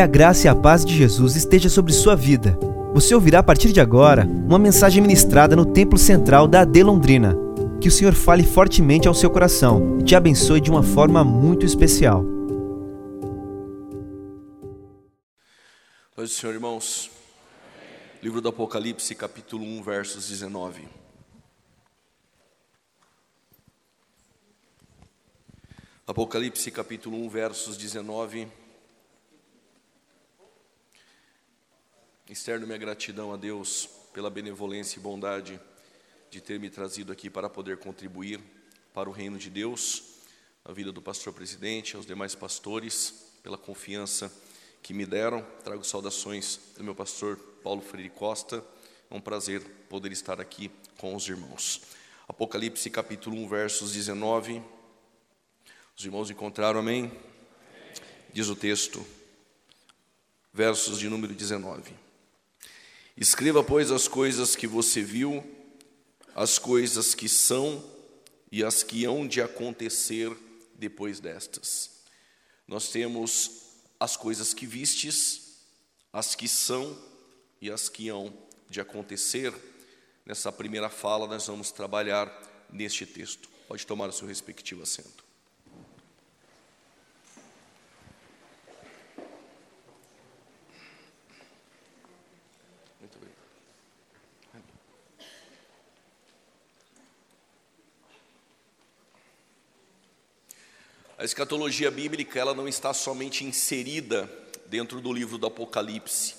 Que a graça e a paz de Jesus esteja sobre sua vida. Você ouvirá a partir de agora uma mensagem ministrada no Templo Central da AD Londrina. Que o Senhor fale fortemente ao seu coração e te abençoe de uma forma muito especial. Paz Senhor, irmãos. Livro do Apocalipse, capítulo 1, versos 19. Apocalipse, capítulo 1, versos 19. Externo minha gratidão a Deus pela benevolência e bondade de ter me trazido aqui para poder contribuir para o reino de Deus, a vida do pastor presidente, aos demais pastores, pela confiança que me deram. Trago saudações do meu pastor Paulo Freire Costa. É um prazer poder estar aqui com os irmãos. Apocalipse capítulo 1, versos 19. Os irmãos encontraram, amém? Diz o texto, versos de número 19. Escreva, pois, as coisas que você viu, as coisas que são e as que hão de acontecer depois destas. Nós temos as coisas que vistes, as que são e as que hão de acontecer. Nessa primeira fala, nós vamos trabalhar neste texto. Pode tomar o seu respectivo assento. A escatologia bíblica, ela não está somente inserida dentro do livro do Apocalipse.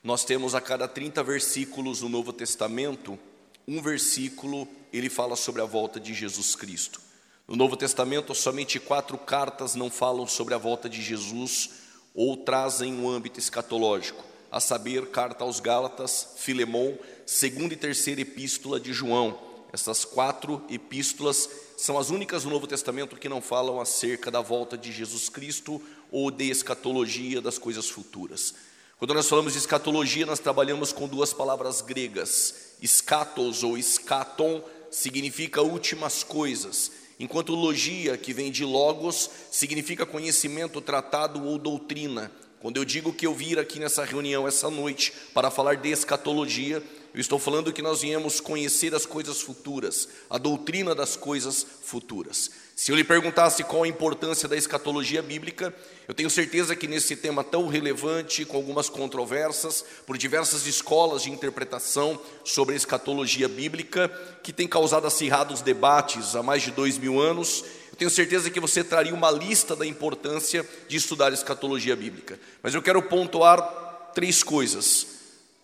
Nós temos a cada 30 versículos no Novo Testamento, um versículo ele fala sobre a volta de Jesus Cristo. No Novo Testamento, somente quatro cartas não falam sobre a volta de Jesus ou trazem um âmbito escatológico, a saber, carta aos Gálatas, Filemão, segunda e terceira epístola de João. Essas quatro epístolas são as únicas no Novo Testamento que não falam acerca da volta de Jesus Cristo ou de escatologia das coisas futuras. Quando nós falamos de escatologia, nós trabalhamos com duas palavras gregas. Escatos ou escaton significa últimas coisas, enquanto logia, que vem de logos, significa conhecimento, tratado ou doutrina. Quando eu digo que eu vir aqui nessa reunião essa noite para falar de escatologia, eu estou falando que nós viemos conhecer as coisas futuras, a doutrina das coisas futuras. Se eu lhe perguntasse qual a importância da escatologia bíblica, eu tenho certeza que nesse tema tão relevante, com algumas controvérsias, por diversas escolas de interpretação sobre a escatologia bíblica, que tem causado acirrados debates há mais de dois mil anos, eu tenho certeza que você traria uma lista da importância de estudar escatologia bíblica. Mas eu quero pontuar três coisas,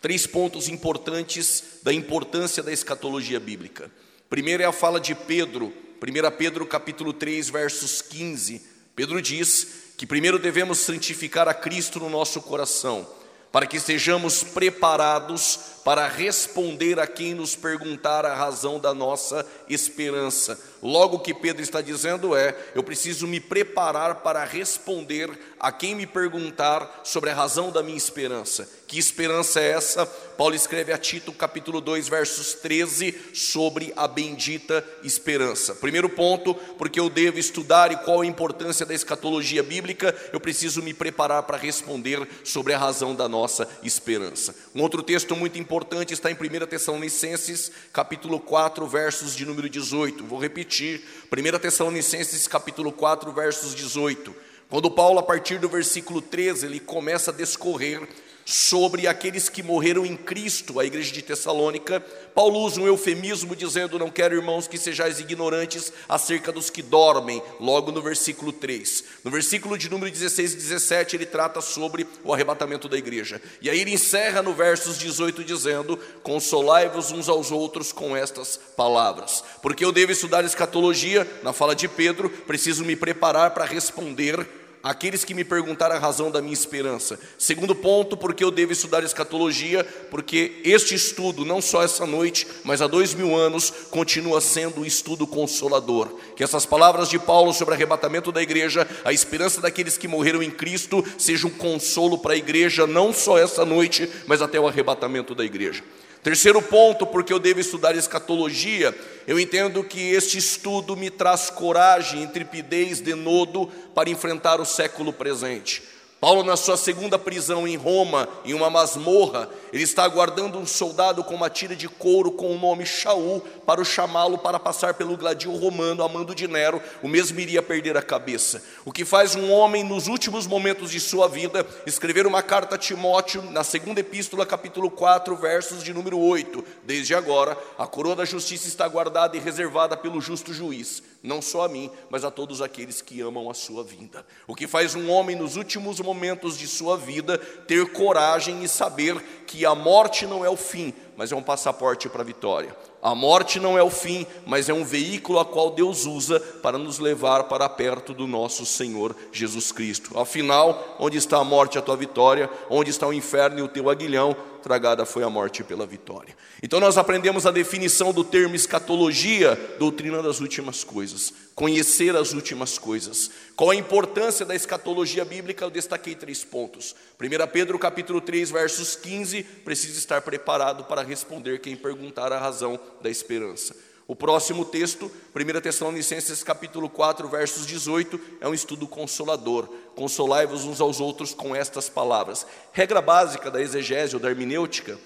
três pontos importantes da importância da escatologia bíblica. Primeiro é a fala de Pedro 1 Pedro capítulo 3, versos 15, Pedro diz que primeiro devemos santificar a Cristo no nosso coração, para que estejamos preparados para responder a quem nos perguntar a razão da nossa esperança. Logo o que Pedro está dizendo é: eu preciso me preparar para responder a quem me perguntar sobre a razão da minha esperança. Que esperança é essa? Paulo escreve a Tito, capítulo 2, versos 13, sobre a bendita esperança. Primeiro ponto, porque eu devo estudar e qual a importância da escatologia bíblica, eu preciso me preparar para responder sobre a razão da nossa esperança. Um outro texto muito importante está em 1 Tessalonicenses, capítulo 4, versos de número 18. Vou repetir, 1 Tessalonicenses, capítulo 4, versos 18. Quando Paulo, a partir do versículo 13, ele começa a descorrer sobre aqueles que morreram em Cristo, a igreja de Tessalônica. Paulo usa um eufemismo dizendo: Não quero, irmãos, que sejais ignorantes acerca dos que dormem, logo no versículo 3. No versículo de número 16 e 17, ele trata sobre o arrebatamento da igreja. E aí ele encerra no versos 18 dizendo: Consolai-vos uns aos outros com estas palavras. Porque eu devo estudar escatologia, na fala de Pedro, preciso me preparar para responder aqueles que me perguntaram a razão da minha esperança. Segundo ponto, porque eu devo estudar escatologia, porque este estudo, não só essa noite, mas há dois mil anos, continua sendo um estudo consolador. Que essas palavras de Paulo sobre arrebatamento da igreja, a esperança daqueles que morreram em Cristo, seja um consolo para a igreja, não só essa noite, mas até o arrebatamento da igreja. Terceiro ponto, porque eu devo estudar escatologia, eu entendo que este estudo me traz coragem, intrepidez, denodo para enfrentar o século presente. Paulo, na sua segunda prisão em Roma, em uma masmorra, ele está aguardando um soldado com uma tira de couro com o nome Shaul para o chamá-lo para passar pelo gladio romano, amando de Nero, o mesmo iria perder a cabeça. O que faz um homem, nos últimos momentos de sua vida, escrever uma carta a Timóteo, na segunda epístola, capítulo 4, versos de número 8. Desde agora, a coroa da justiça está guardada e reservada pelo justo juiz, não só a mim, mas a todos aqueles que amam a sua vinda. O que faz um homem, nos últimos momentos de sua vida, ter coragem e saber que a morte não é o fim, mas é um passaporte para a vitória. A morte não é o fim, mas é um veículo a qual Deus usa para nos levar para perto do nosso Senhor Jesus Cristo. Afinal, onde está a morte, a tua vitória? Onde está o inferno e o teu aguilhão? Tragada foi a morte pela vitória. Então nós aprendemos a definição do termo escatologia, doutrina das últimas coisas, conhecer as últimas coisas. Qual a importância da escatologia bíblica? Eu destaquei três pontos. 1 Pedro capítulo 3, versos 15, precisa estar preparado para responder quem perguntar a razão da esperança. O próximo texto, 1 Tessalonicenses capítulo 4, versos 18, é um estudo consolador. Consolai-vos uns aos outros com estas palavras. Regra básica da exegese ou da hermenêutica,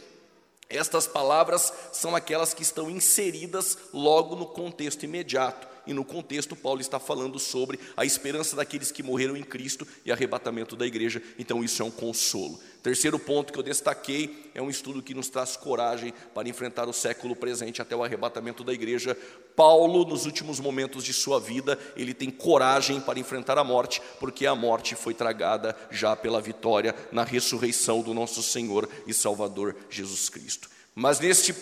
estas palavras são aquelas que estão inseridas logo no contexto imediato. E no contexto, Paulo está falando sobre a esperança daqueles que morreram em Cristo e arrebatamento da igreja. Então, isso é um consolo. Terceiro ponto que eu destaquei é um estudo que nos traz coragem para enfrentar o século presente até o arrebatamento da igreja. Paulo, nos últimos momentos de sua vida, ele tem coragem para enfrentar a morte, porque a morte foi tragada já pela vitória na ressurreição do nosso Senhor e Salvador Jesus Cristo. Mas neste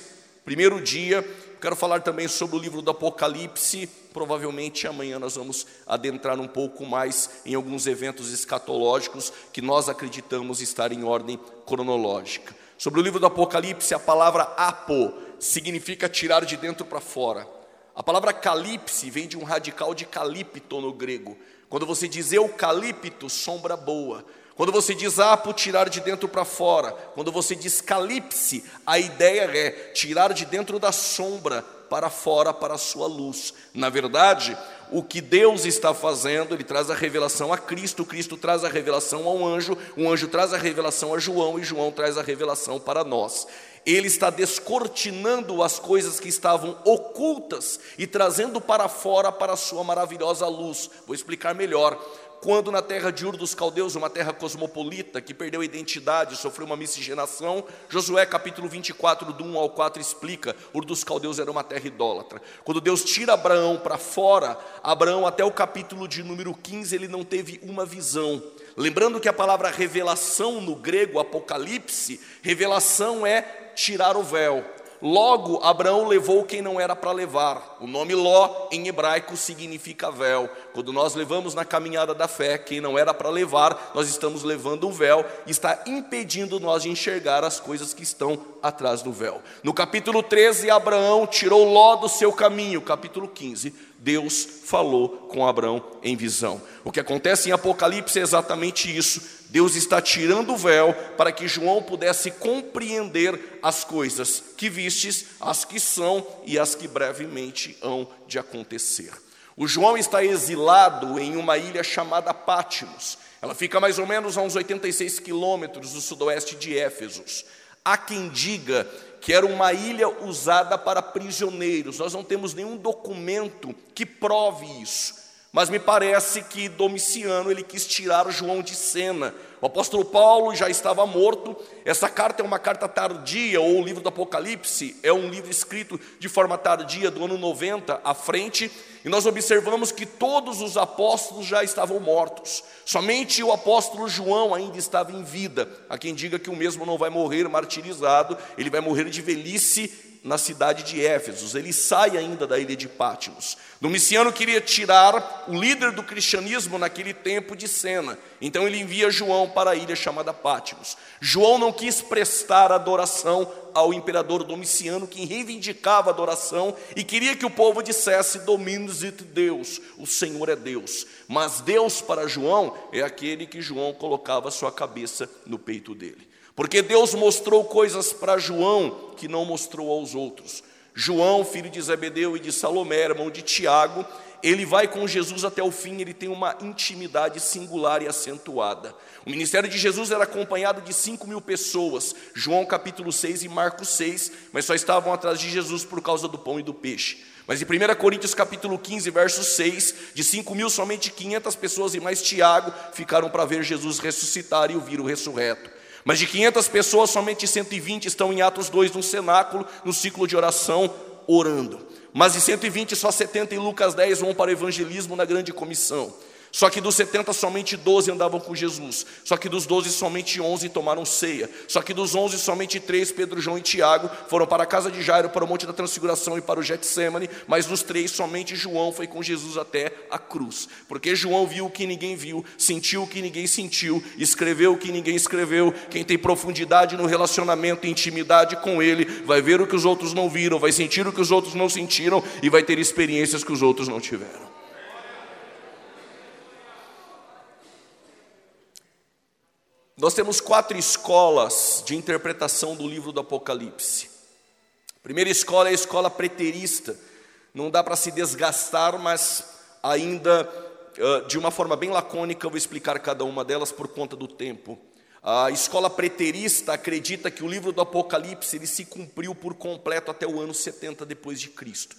primeiro dia, quero falar também sobre o livro do Apocalipse. Provavelmente amanhã nós vamos adentrar um pouco mais em alguns eventos escatológicos que nós acreditamos estar em ordem cronológica. Sobre o livro do Apocalipse, a palavra apo significa tirar de dentro para fora. A palavra calipse vem de um radical de calipto no grego. Quando você diz eucalipto, sombra boa. Quando você diz apo, tirar de dentro para fora. Quando você diz calipse, a ideia é tirar de dentro da sombra para fora, para a sua luz. Na verdade, o que Deus está fazendo, Ele traz a revelação a Cristo, Cristo traz a revelação ao anjo, o anjo traz a revelação a João e João traz a revelação para nós. Ele está descortinando as coisas que estavam ocultas e trazendo para fora para a sua maravilhosa luz. Vou explicar melhor quando na terra de Ur dos Caldeus, uma terra cosmopolita que perdeu a identidade, sofreu uma miscigenação, Josué capítulo 24, do 1 ao 4 explica, Ur dos Caldeus era uma terra idólatra. Quando Deus tira Abraão para fora, Abraão até o capítulo de número 15, ele não teve uma visão. Lembrando que a palavra revelação no grego, apocalipse, revelação é tirar o véu. Logo, Abraão levou quem não era para levar. O nome Ló, em hebraico, significa véu. Quando nós levamos na caminhada da fé quem não era para levar, nós estamos levando um véu e está impedindo nós de enxergar as coisas que estão atrás do véu. No capítulo 13, Abraão tirou Ló do seu caminho. Capítulo 15, Deus falou com Abraão em visão. O que acontece em Apocalipse é exatamente isso. Deus está tirando o véu para que João pudesse compreender as coisas que vistes, as que são e as que brevemente hão de acontecer. O João está exilado em uma ilha chamada Pátimos. Ela fica mais ou menos a uns 86 quilômetros do sudoeste de Éfesos. Há quem diga que era uma ilha usada para prisioneiros. Nós não temos nenhum documento que prove isso. Mas me parece que Domiciano ele quis tirar João de cena. O apóstolo Paulo já estava morto. Essa carta é uma carta tardia, ou o livro do Apocalipse é um livro escrito de forma tardia, do ano 90 à frente. E nós observamos que todos os apóstolos já estavam mortos. Somente o apóstolo João ainda estava em vida. Há quem diga que o mesmo não vai morrer martirizado, ele vai morrer de velhice na cidade de Éfeso, ele sai ainda da ilha de Pátimos. Domiciano queria tirar o líder do cristianismo naquele tempo de cena, então ele envia João para a ilha chamada Pátimos. João não quis prestar adoração ao imperador Domiciano, que reivindicava adoração e queria que o povo dissesse: Dominus et Deus, o Senhor é Deus. Mas Deus para João é aquele que João colocava sua cabeça no peito dele. Porque Deus mostrou coisas para João que não mostrou aos outros. João, filho de Zebedeu e de Salomé, irmão de Tiago, ele vai com Jesus até o fim, ele tem uma intimidade singular e acentuada. O ministério de Jesus era acompanhado de 5 mil pessoas, João capítulo 6 e Marcos 6, mas só estavam atrás de Jesus por causa do pão e do peixe. Mas em 1 Coríntios capítulo 15, verso 6, de 5 mil, somente 500 pessoas e mais Tiago ficaram para ver Jesus ressuscitar e o vir o ressurreto. Mas de 500 pessoas, somente 120 estão em Atos 2 no cenáculo, no ciclo de oração, orando. Mas de 120, só 70 em Lucas 10 vão para o evangelismo na grande comissão. Só que dos 70, somente 12 andavam com Jesus. Só que dos 12, somente 11 tomaram ceia. Só que dos 11, somente 3, Pedro, João e Tiago, foram para a casa de Jairo, para o Monte da Transfiguração e para o Getsemane. Mas dos três, somente João foi com Jesus até a cruz. Porque João viu o que ninguém viu, sentiu o que ninguém sentiu, escreveu o que ninguém escreveu. Quem tem profundidade no relacionamento e intimidade com ele, vai ver o que os outros não viram, vai sentir o que os outros não sentiram e vai ter experiências que os outros não tiveram. Nós temos quatro escolas de interpretação do livro do Apocalipse. A primeira escola é a escola preterista. Não dá para se desgastar, mas ainda de uma forma bem lacônica eu vou explicar cada uma delas por conta do tempo. A escola preterista acredita que o livro do Apocalipse ele se cumpriu por completo até o ano 70 depois de Cristo.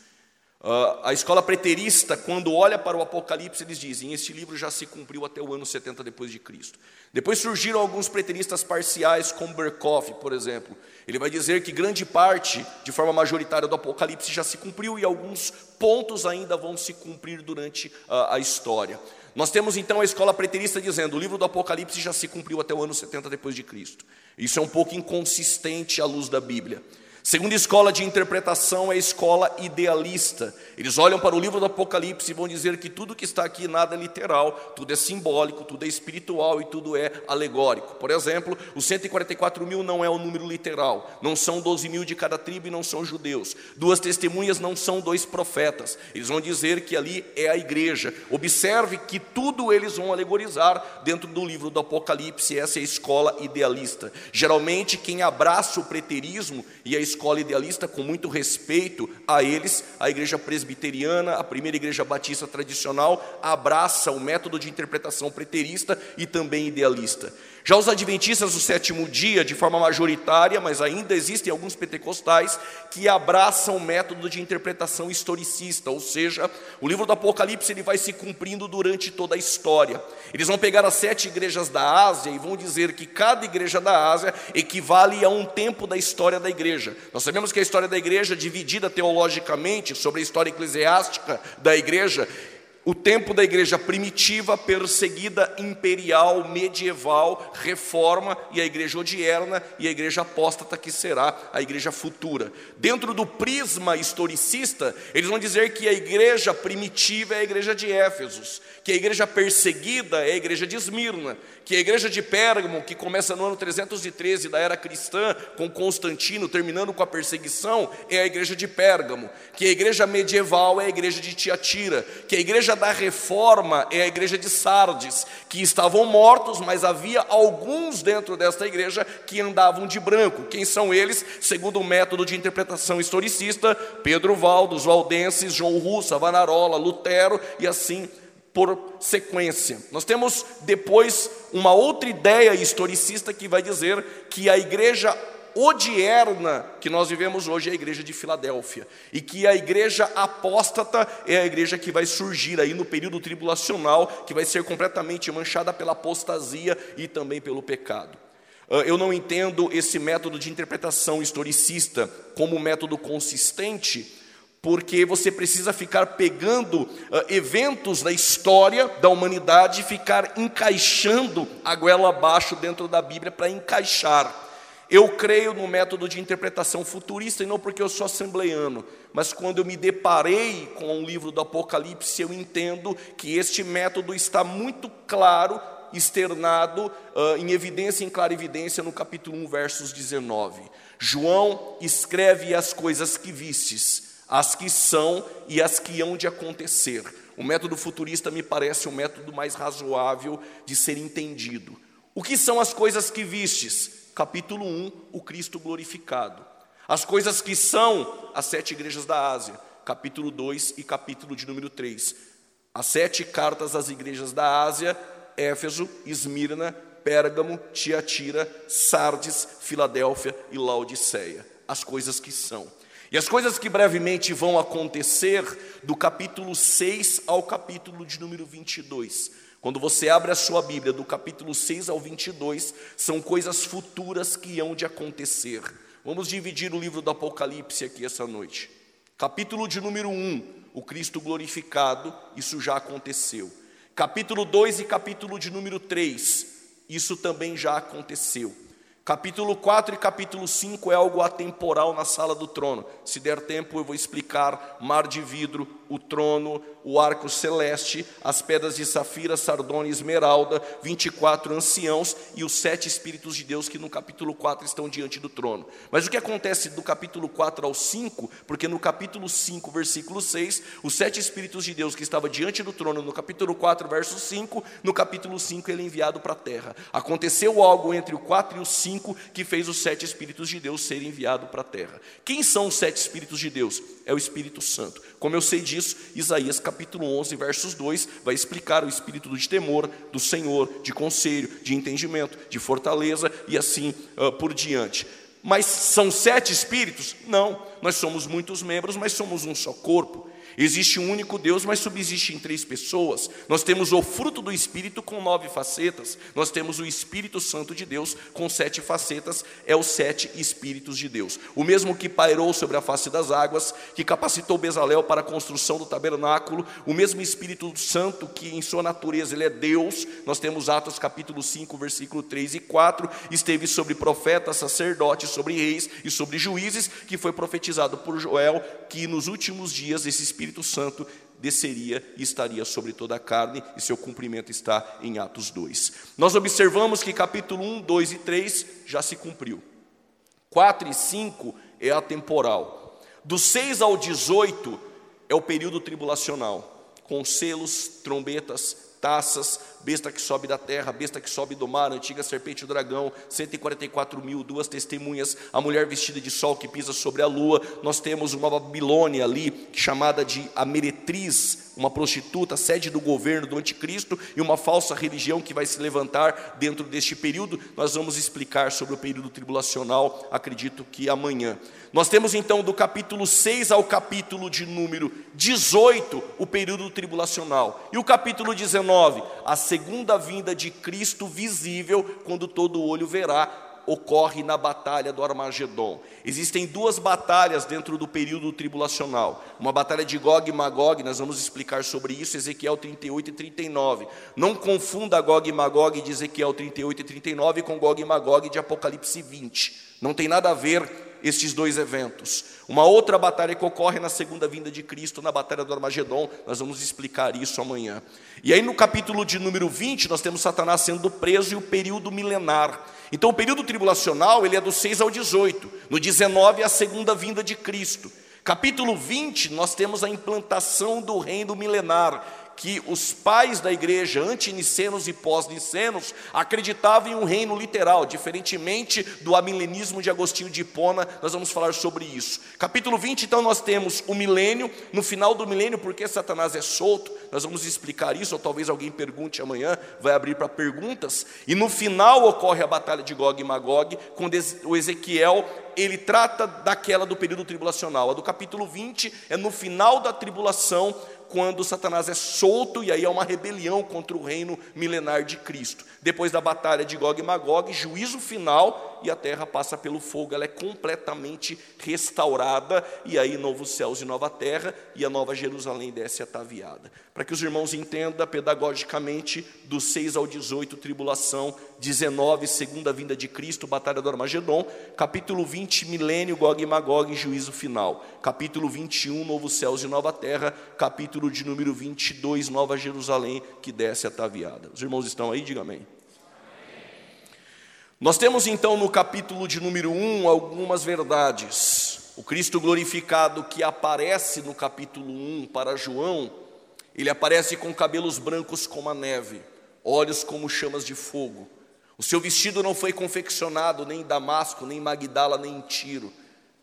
Uh, a escola preterista, quando olha para o Apocalipse, eles dizem: este livro já se cumpriu até o ano 70 depois de Cristo. Depois surgiram alguns preteristas parciais, como Berkoff, por exemplo. Ele vai dizer que grande parte, de forma majoritária, do Apocalipse já se cumpriu e alguns pontos ainda vão se cumprir durante uh, a história. Nós temos então a escola preterista dizendo: o livro do Apocalipse já se cumpriu até o ano 70 depois de Cristo. Isso é um pouco inconsistente à luz da Bíblia. Segunda escola de interpretação é a escola idealista. Eles olham para o livro do Apocalipse e vão dizer que tudo que está aqui nada é literal, tudo é simbólico, tudo é espiritual e tudo é alegórico. Por exemplo, os 144 mil não é o um número literal, não são 12 mil de cada tribo e não são judeus. Duas testemunhas não são dois profetas. Eles vão dizer que ali é a igreja. Observe que tudo eles vão alegorizar dentro do livro do Apocalipse. Essa é a escola idealista. Geralmente, quem abraça o preterismo e a escola escola idealista, com muito respeito a eles, a igreja presbiteriana, a primeira igreja batista tradicional, abraça o método de interpretação preterista e também idealista. Já os adventistas do sétimo dia, de forma majoritária, mas ainda existem alguns pentecostais que abraçam o método de interpretação historicista, ou seja, o livro do Apocalipse ele vai se cumprindo durante toda a história. Eles vão pegar as sete igrejas da Ásia e vão dizer que cada igreja da Ásia equivale a um tempo da história da igreja. Nós sabemos que a história da igreja, dividida teologicamente sobre a história eclesiástica da igreja, o tempo da igreja primitiva, perseguida, imperial, medieval, reforma, e a igreja odierna e a igreja apóstata, que será a igreja futura. Dentro do prisma historicista, eles vão dizer que a igreja primitiva é a igreja de Éfesos, que a igreja perseguida é a igreja de Esmirna, que a igreja de Pérgamo, que começa no ano 313 da era cristã, com Constantino, terminando com a perseguição, é a igreja de Pérgamo, que a igreja medieval é a igreja de Tiatira, que a igreja da reforma é a igreja de Sardes, que estavam mortos, mas havia alguns dentro desta igreja que andavam de branco. Quem são eles? Segundo o método de interpretação historicista, Pedro Valdo, os valdenses, João Russo, Savonarola, Lutero e assim por sequência. Nós temos depois uma outra ideia historicista que vai dizer que a igreja odierna que nós vivemos hoje é a igreja de Filadélfia, e que a igreja apóstata é a igreja que vai surgir aí no período tribulacional, que vai ser completamente manchada pela apostasia e também pelo pecado. Ah, eu não entendo esse método de interpretação historicista como método consistente, porque você precisa ficar pegando uh, eventos da história da humanidade e ficar encaixando a goela abaixo dentro da Bíblia para encaixar. Eu creio no método de interpretação futurista, e não porque eu sou assembleiano, mas quando eu me deparei com o livro do Apocalipse, eu entendo que este método está muito claro, externado, uh, em evidência, em clara evidência, no capítulo 1, versos 19. João escreve as coisas que vistes as que são e as que hão de acontecer. O método futurista me parece o método mais razoável de ser entendido. O que são as coisas que vistes? Capítulo 1, o Cristo glorificado. As coisas que são as sete igrejas da Ásia, capítulo 2 e capítulo de número 3. As sete cartas às igrejas da Ásia, Éfeso, Esmirna, Pérgamo, Tiatira, Sardes, Filadélfia e Laodiceia. As coisas que são. E as coisas que brevemente vão acontecer do capítulo 6 ao capítulo de número 22. Quando você abre a sua Bíblia, do capítulo 6 ao 22, são coisas futuras que hão de acontecer. Vamos dividir o livro do Apocalipse aqui essa noite. Capítulo de número 1, o Cristo glorificado, isso já aconteceu. Capítulo 2 e capítulo de número 3, isso também já aconteceu. Capítulo 4 e capítulo 5 é algo atemporal na sala do trono. Se der tempo, eu vou explicar mar de vidro, o trono, o arco celeste, as pedras de safira, sardônia e esmeralda, 24 anciãos e os sete espíritos de Deus que no capítulo 4 estão diante do trono. Mas o que acontece do capítulo 4 ao 5? Porque no capítulo 5, versículo 6, os sete espíritos de Deus que estavam diante do trono, no capítulo 4, verso 5, no capítulo 5 ele é enviado para a terra. Aconteceu algo entre o 4 e o 5 que fez os sete espíritos de Deus serem enviados para a terra. Quem são os sete espíritos de Deus? É o Espírito Santo. Como eu sei disso, Isaías capítulo 11, versos 2, vai explicar o espírito de temor do Senhor, de conselho, de entendimento, de fortaleza e assim uh, por diante. Mas são sete espíritos? Não, nós somos muitos membros, mas somos um só corpo. Existe um único Deus, mas subsiste em três pessoas. Nós temos o fruto do Espírito com nove facetas. Nós temos o Espírito Santo de Deus com sete facetas. É os sete Espíritos de Deus. O mesmo que pairou sobre a face das águas, que capacitou Bezalel para a construção do tabernáculo. O mesmo Espírito Santo que em sua natureza ele é Deus. Nós temos Atos capítulo 5, versículo 3 e 4. Esteve sobre profetas, sacerdotes, sobre reis e sobre juízes, que foi profetizado por Joel que nos últimos dias esse Espírito Espírito Santo desceria e estaria sobre toda a carne, e seu cumprimento está em Atos 2. Nós observamos que capítulo 1, 2 e 3 já se cumpriu. 4 e 5 é atemporal. Do 6 ao 18 é o período tribulacional, com selos, trombetas, taças, besta que sobe da terra, besta que sobe do mar, antiga serpente e o dragão, 144 mil, duas testemunhas, a mulher vestida de sol que pisa sobre a lua. Nós temos uma Babilônia ali, chamada de a meretriz, uma prostituta, sede do governo do anticristo, e uma falsa religião que vai se levantar dentro deste período. Nós vamos explicar sobre o período tribulacional, acredito que amanhã. Nós temos então do capítulo 6 ao capítulo de número 18, o período tribulacional, e o capítulo 19, a segunda vinda de Cristo visível, quando todo olho verá, ocorre na batalha do Armagedon. Existem duas batalhas dentro do período tribulacional. Uma batalha de Gog e Magog, nós vamos explicar sobre isso, Ezequiel 38 e 39. Não confunda Gog e Magog de Ezequiel 38 e 39 com Gog e Magog de Apocalipse 20. Não tem nada a ver estes dois eventos. Uma outra batalha que ocorre na segunda vinda de Cristo, na batalha do Armagedon, nós vamos explicar isso amanhã. E aí no capítulo de número 20, nós temos Satanás sendo preso e o período milenar. Então o período tribulacional, ele é do 6 ao 18. No 19 é a segunda vinda de Cristo. Capítulo 20, nós temos a implantação do reino milenar, que os pais da igreja, anti-nicenos e pós-nicenos, acreditavam em um reino literal, diferentemente do amilenismo de Agostinho de Hipona, nós vamos falar sobre isso. Capítulo 20, então, nós temos o milênio, no final do milênio, porque Satanás é solto, nós vamos explicar isso, ou talvez alguém pergunte amanhã, vai abrir para perguntas, e no final ocorre a batalha de Gog e Magog, quando o Ezequiel ele trata daquela do período tribulacional. A do capítulo 20 é no final da tribulação, quando Satanás é solto e aí há uma rebelião contra o reino milenar de Cristo. Depois da batalha de Gog e Magog, juízo final e a terra passa pelo fogo, ela é completamente restaurada e aí novos céus e nova terra e a nova Jerusalém desce ataviada. Para que os irmãos entendam pedagogicamente, do 6 ao 18, tribulação, 19, segunda vinda de Cristo, batalha do Armagedon, capítulo 20, milênio, Gog e Magog, juízo final, capítulo 21, novos céus e nova terra, capítulo de número 22, nova Jerusalém, que desce ataviada. Os irmãos estão aí? Diga amém. Nós temos então no capítulo de número 1 algumas verdades. O Cristo glorificado que aparece no capítulo 1 para João, ele aparece com cabelos brancos como a neve, olhos como chamas de fogo. O seu vestido não foi confeccionado nem em Damasco, nem em Magdala, nem em Tiro.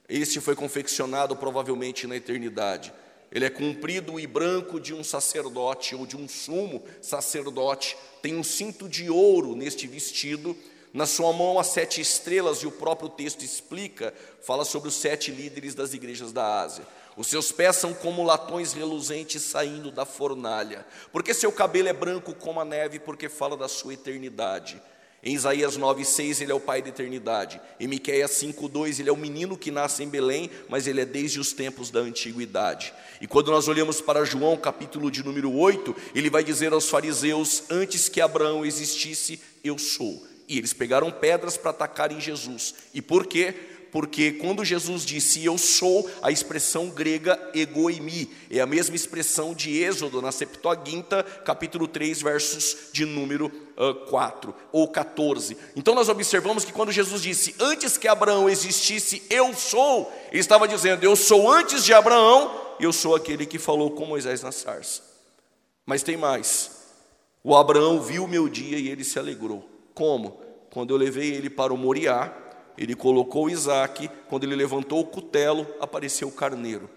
Este foi confeccionado provavelmente na eternidade. Ele é comprido e branco de um sacerdote ou de um sumo sacerdote. Tem um cinto de ouro neste vestido. Na sua mão, as sete estrelas, e o próprio texto explica, fala sobre os sete líderes das igrejas da Ásia. Os seus pés são como latões reluzentes saindo da fornalha. Porque seu cabelo é branco como a neve, porque fala da sua eternidade. Em Isaías 9,6 ele é o Pai da eternidade. Em Miqueias 5,2 ele é o menino que nasce em Belém, mas ele é desde os tempos da antiguidade. E quando nós olhamos para João, capítulo de número 8, ele vai dizer aos fariseus: Antes que Abraão existisse, eu sou. E eles pegaram pedras para atacar em Jesus. E por quê? porque quando Jesus disse eu sou, a expressão grega egoimi, é a mesma expressão de Êxodo na Septuaginta, capítulo 3, versos de número uh, 4 ou 14. Então nós observamos que quando Jesus disse antes que Abraão existisse, eu sou, ele estava dizendo eu sou antes de Abraão, eu sou aquele que falou com Moisés na sarça. Mas tem mais. O Abraão viu o meu dia e ele se alegrou. Como? Quando eu levei ele para o Moriá, ele colocou Isaac, quando ele levantou o cutelo, apareceu o carneiro.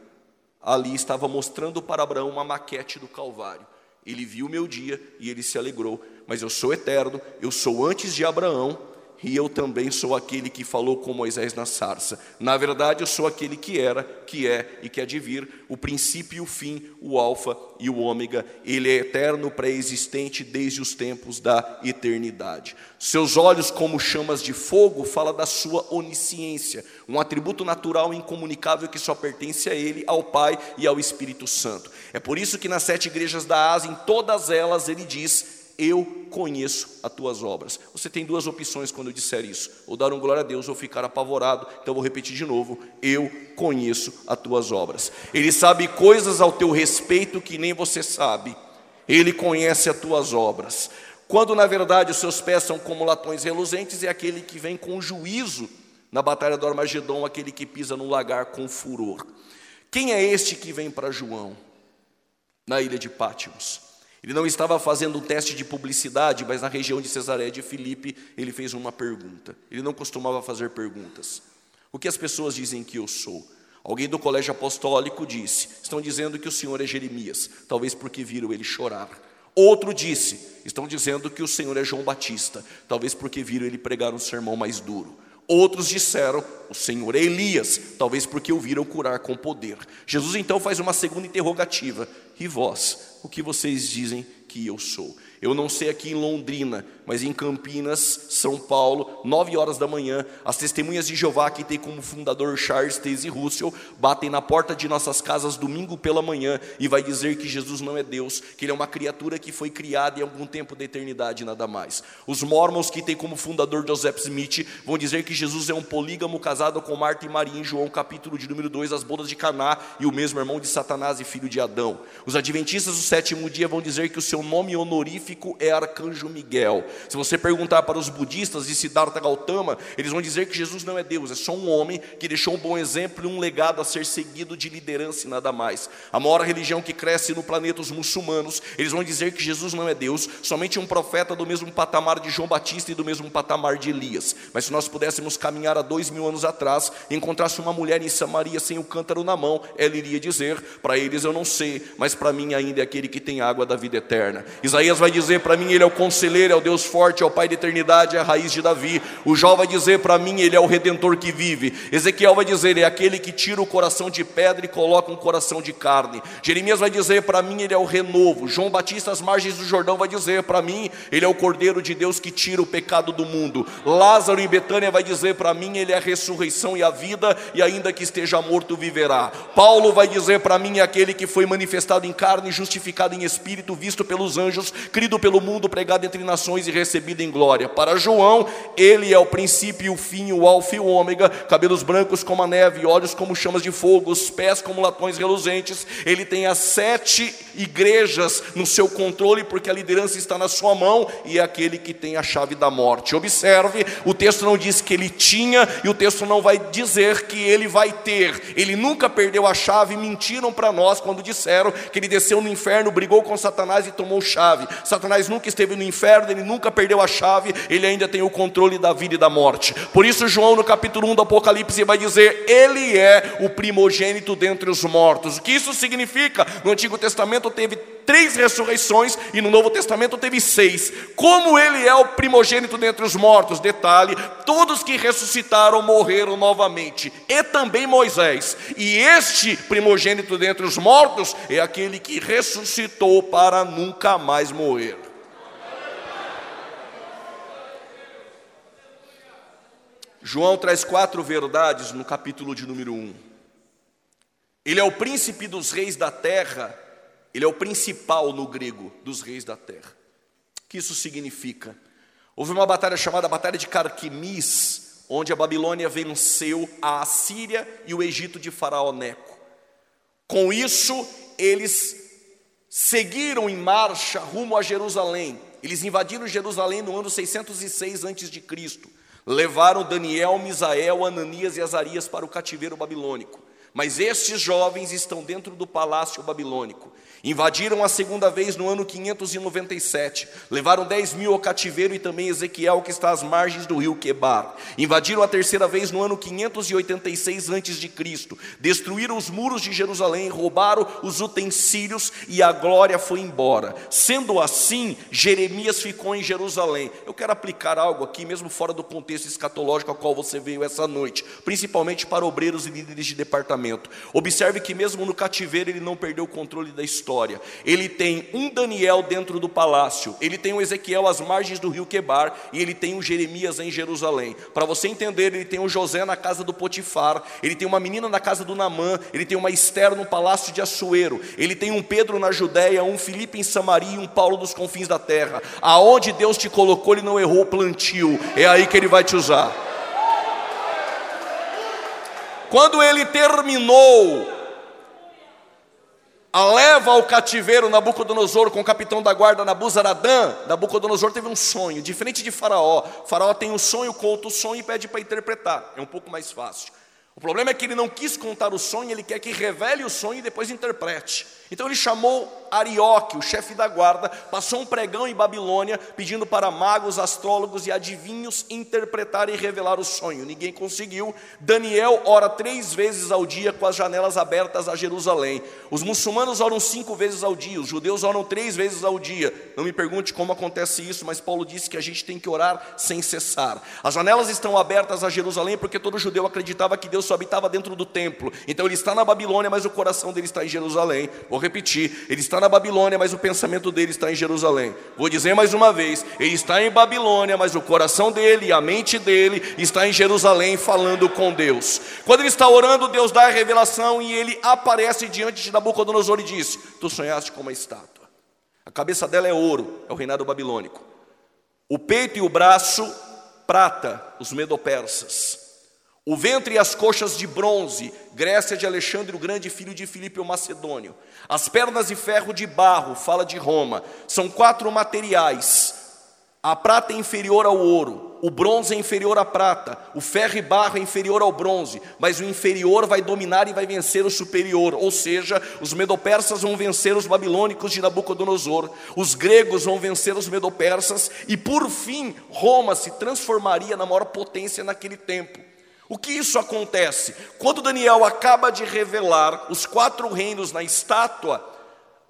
Ali estava mostrando para Abraão uma maquete do Calvário. Ele viu o meu dia e ele se alegrou. Mas eu sou eterno, eu sou antes de Abraão, e eu também sou aquele que falou com Moisés na sarça. Na verdade, eu sou aquele que era, que é e que há de vir, o princípio e o fim, o alfa e o ômega. Ele é eterno, pré-existente desde os tempos da eternidade. Seus olhos como chamas de fogo fala da sua onisciência, um atributo natural e incomunicável que só pertence a ele, ao Pai e ao Espírito Santo. É por isso que nas sete igrejas da Ásia, em todas elas ele diz: eu conheço as tuas obras. Você tem duas opções quando eu disser isso: ou dar um glória a Deus ou ficar apavorado. Então vou repetir de novo: eu conheço as tuas obras. Ele sabe coisas ao teu respeito que nem você sabe. Ele conhece as tuas obras. Quando na verdade os seus pés são como latões reluzentes, é aquele que vem com juízo na batalha do Armagedon, aquele que pisa no lagar com furor. Quem é este que vem para João na ilha de Pátimos? Ele não estava fazendo um teste de publicidade, mas na região de Cesaré de Filipe, ele fez uma pergunta. Ele não costumava fazer perguntas. O que as pessoas dizem que eu sou? Alguém do colégio apostólico disse: Estão dizendo que o Senhor é Jeremias, talvez porque viram ele chorar. Outro disse: Estão dizendo que o Senhor é João Batista, talvez porque viram ele pregar um sermão mais duro. Outros disseram: O Senhor é Elias, talvez porque o viram curar com poder. Jesus então faz uma segunda interrogativa: E vós, o que vocês dizem que eu sou? Eu não sei aqui em Londrina, mas em Campinas, São Paulo, nove horas da manhã, as testemunhas de Jeová, que tem como fundador Charles Taze Russell, batem na porta de nossas casas domingo pela manhã e vai dizer que Jesus não é Deus, que ele é uma criatura que foi criada em algum tempo da eternidade, nada mais. Os Mormons, que tem como fundador Joseph Smith, vão dizer que Jesus é um polígamo casado com Marta e Maria em João, capítulo de número 2, as bodas de Caná, e o mesmo irmão de Satanás e filho de Adão. Os adventistas do sétimo dia vão dizer que o seu nome honorífico é Arcanjo Miguel. Se você perguntar para os budistas de Siddhartha Gautama, eles vão dizer que Jesus não é Deus, é só um homem que deixou um bom exemplo e um legado a ser seguido de liderança e nada mais. A maior religião que cresce no planeta, os muçulmanos, eles vão dizer que Jesus não é Deus, somente um profeta do mesmo patamar de João Batista e do mesmo patamar de Elias. Mas se nós pudéssemos caminhar há dois mil anos atrás e encontrasse uma mulher em Samaria sem o cântaro na mão, ela iria dizer: Para eles eu não sei, mas para mim ainda é aquele que tem água da vida eterna. Isaías vai dizer para mim, Ele é o conselheiro, é o Deus forte, é o Pai da eternidade, é a raiz de Davi. O Jó vai dizer para mim, Ele é o redentor que vive. Ezequiel vai dizer, é aquele que tira o coração de pedra e coloca um coração de carne. Jeremias vai dizer para mim, Ele é o renovo. João Batista, às margens do Jordão, vai dizer para mim, Ele é o Cordeiro de Deus que tira o pecado do mundo. Lázaro em Betânia vai dizer para mim, Ele é a ressurreição e a vida, e ainda que esteja morto, viverá. Paulo vai dizer para mim, é aquele que foi manifestado em carne, justificado em espírito, visto pelos anjos, crido pelo mundo, pregado entre nações e recebido em glória. Para João, ele é o princípio o fim, o alfa e o ômega, cabelos brancos como a neve, olhos como chamas de fogo, os pés como latões reluzentes. Ele tem as sete igrejas no seu controle, porque a liderança está na sua mão e é aquele que tem a chave da morte. Observe, o texto não diz que ele tinha e o texto não vai dizer que ele vai ter. Ele nunca perdeu a chave, mentiram para nós quando disseram que ele desceu no inferno, brigou com Satanás e tomou chave. Satanás nunca esteve no inferno, ele nunca perdeu a chave, ele ainda tem o controle da vida e da morte. Por isso, João, no capítulo 1 do Apocalipse, vai dizer: Ele é o primogênito dentre os mortos. O que isso significa? No Antigo Testamento teve três ressurreições e no Novo Testamento teve seis. Como ele é o primogênito dentre os mortos, detalhe: todos que ressuscitaram morreram novamente, e também Moisés. E este primogênito dentre os mortos é aquele que ressuscitou para nunca mais morrer. João traz quatro verdades no capítulo de número 1. Ele é o príncipe dos reis da terra, ele é o principal no grego dos reis da terra. O que isso significa? Houve uma batalha chamada Batalha de Carquimis, onde a Babilônia venceu a Assíria e o Egito de Faraó Neco. Com isso, eles seguiram em marcha rumo a Jerusalém. Eles invadiram Jerusalém no ano 606 a.C. Levaram Daniel, Misael, Ananias e Azarias para o cativeiro babilônico. Mas estes jovens estão dentro do palácio babilônico. Invadiram a segunda vez no ano 597. Levaram 10 mil ao cativeiro e também Ezequiel, que está às margens do rio Quebar. Invadiram a terceira vez no ano 586 a.C. Destruíram os muros de Jerusalém, roubaram os utensílios e a glória foi embora. Sendo assim, Jeremias ficou em Jerusalém. Eu quero aplicar algo aqui, mesmo fora do contexto escatológico ao qual você veio essa noite, principalmente para obreiros e líderes de departamento. Observe que, mesmo no cativeiro, ele não perdeu o controle da história história. Ele tem um Daniel dentro do palácio, ele tem um Ezequiel às margens do rio Quebar e ele tem um Jeremias em Jerusalém. Para você entender, ele tem um José na casa do Potifar, ele tem uma menina na casa do Namã, ele tem uma Esther no palácio de Assuero, ele tem um Pedro na Judéia, um Filipe em Samaria e um Paulo dos confins da terra. Aonde Deus te colocou, ele não errou o plantio, é aí que ele vai te usar. Quando ele terminou leva ao cativeiro Nabucodonosor com o capitão da guarda Nabuzaradã, Nabucodonosor teve um sonho, diferente de Faraó. Faraó tem um sonho, conta o sonho e pede para interpretar, é um pouco mais fácil. O problema é que ele não quis contar o sonho, ele quer que revele o sonho e depois interprete. Então ele chamou Arioque, o chefe da guarda, passou um pregão em Babilônia, pedindo para magos, astrólogos e adivinhos interpretar e revelar o sonho. Ninguém conseguiu. Daniel ora três vezes ao dia com as janelas abertas a Jerusalém. Os muçulmanos oram cinco vezes ao dia, os judeus oram três vezes ao dia. Não me pergunte como acontece isso, mas Paulo disse que a gente tem que orar sem cessar. As janelas estão abertas a Jerusalém porque todo judeu acreditava que Deus só habitava dentro do templo. Então ele está na Babilônia, mas o coração dele está em Jerusalém. Vou repetir, ele está na Babilônia, mas o pensamento dele está em Jerusalém. Vou dizer mais uma vez, ele está em Babilônia, mas o coração dele e a mente dele está em Jerusalém falando com Deus. Quando ele está orando, Deus dá a revelação e ele aparece diante de Nabucodonosor e diz: Tu sonhaste com uma estátua. A cabeça dela é ouro, é o reinado babilônico. O peito e o braço, prata, os medopersas. O ventre e as coxas de bronze, Grécia de Alexandre o Grande, filho de Filipe o Macedônio. As pernas de ferro de barro, fala de Roma. São quatro materiais. A prata é inferior ao ouro, o bronze é inferior à prata, o ferro e barro é inferior ao bronze, mas o inferior vai dominar e vai vencer o superior, ou seja, os medopersas vão vencer os babilônicos de Nabucodonosor, os gregos vão vencer os medopersas, e por fim Roma se transformaria na maior potência naquele tempo. O que isso acontece? Quando Daniel acaba de revelar os quatro reinos na estátua,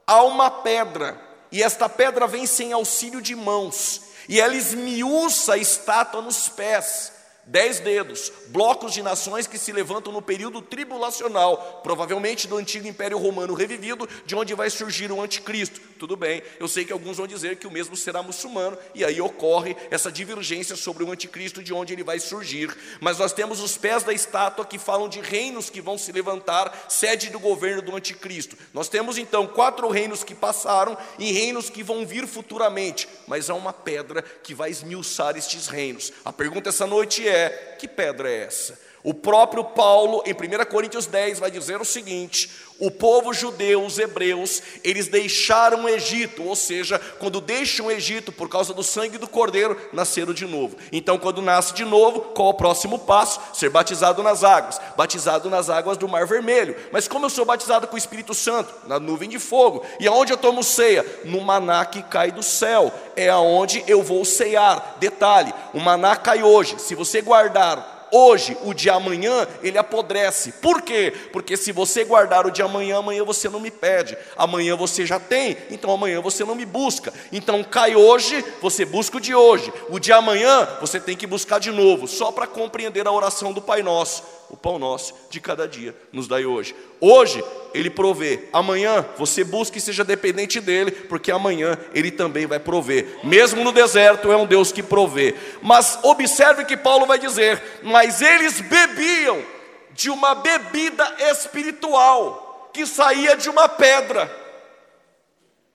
há uma pedra, e esta pedra vem sem auxílio de mãos, e ela esmiuça a estátua nos pés dez dedos, blocos de nações que se levantam no período tribulacional, provavelmente do antigo Império Romano revivido, de onde vai surgir o anticristo. Tudo bem, eu sei que alguns vão dizer que o mesmo será muçulmano, e aí ocorre essa divergência sobre o anticristo, de onde ele vai surgir. Mas nós temos os pés da estátua que falam de reinos que vão se levantar, sede do governo do anticristo. Nós temos então quatro reinos que passaram e reinos que vão vir futuramente, mas há uma pedra que vai esmiuçar estes reinos. A pergunta essa noite é: que pedra é essa? O próprio Paulo, em 1 Coríntios 10, vai dizer o seguinte: o povo judeu, os hebreus, eles deixaram o Egito, ou seja, quando deixam o Egito por causa do sangue do cordeiro, nasceram de novo. Então, quando nasce de novo, qual o próximo passo? Ser batizado nas águas, batizado nas águas do Mar Vermelho. Mas como eu sou batizado com o Espírito Santo? Na nuvem de fogo. E aonde eu tomo ceia? No maná que cai do céu. É aonde eu vou cear. Detalhe: o maná cai hoje. Se você guardar hoje, o de amanhã, ele apodrece. Por quê? Porque se você guardar o de amanhã, amanhã você não me pede. Amanhã você já tem, então amanhã você não me busca. Então cai hoje, você busca o de hoje. O de amanhã, você tem que buscar de novo, só para compreender a oração do Pai Nosso o pão nosso de cada dia nos dai hoje. Hoje ele provê, amanhã você busque e seja dependente dele, porque amanhã ele também vai prover. Mesmo no deserto é um Deus que provê. Mas observe que Paulo vai dizer: "Mas eles bebiam de uma bebida espiritual que saía de uma pedra".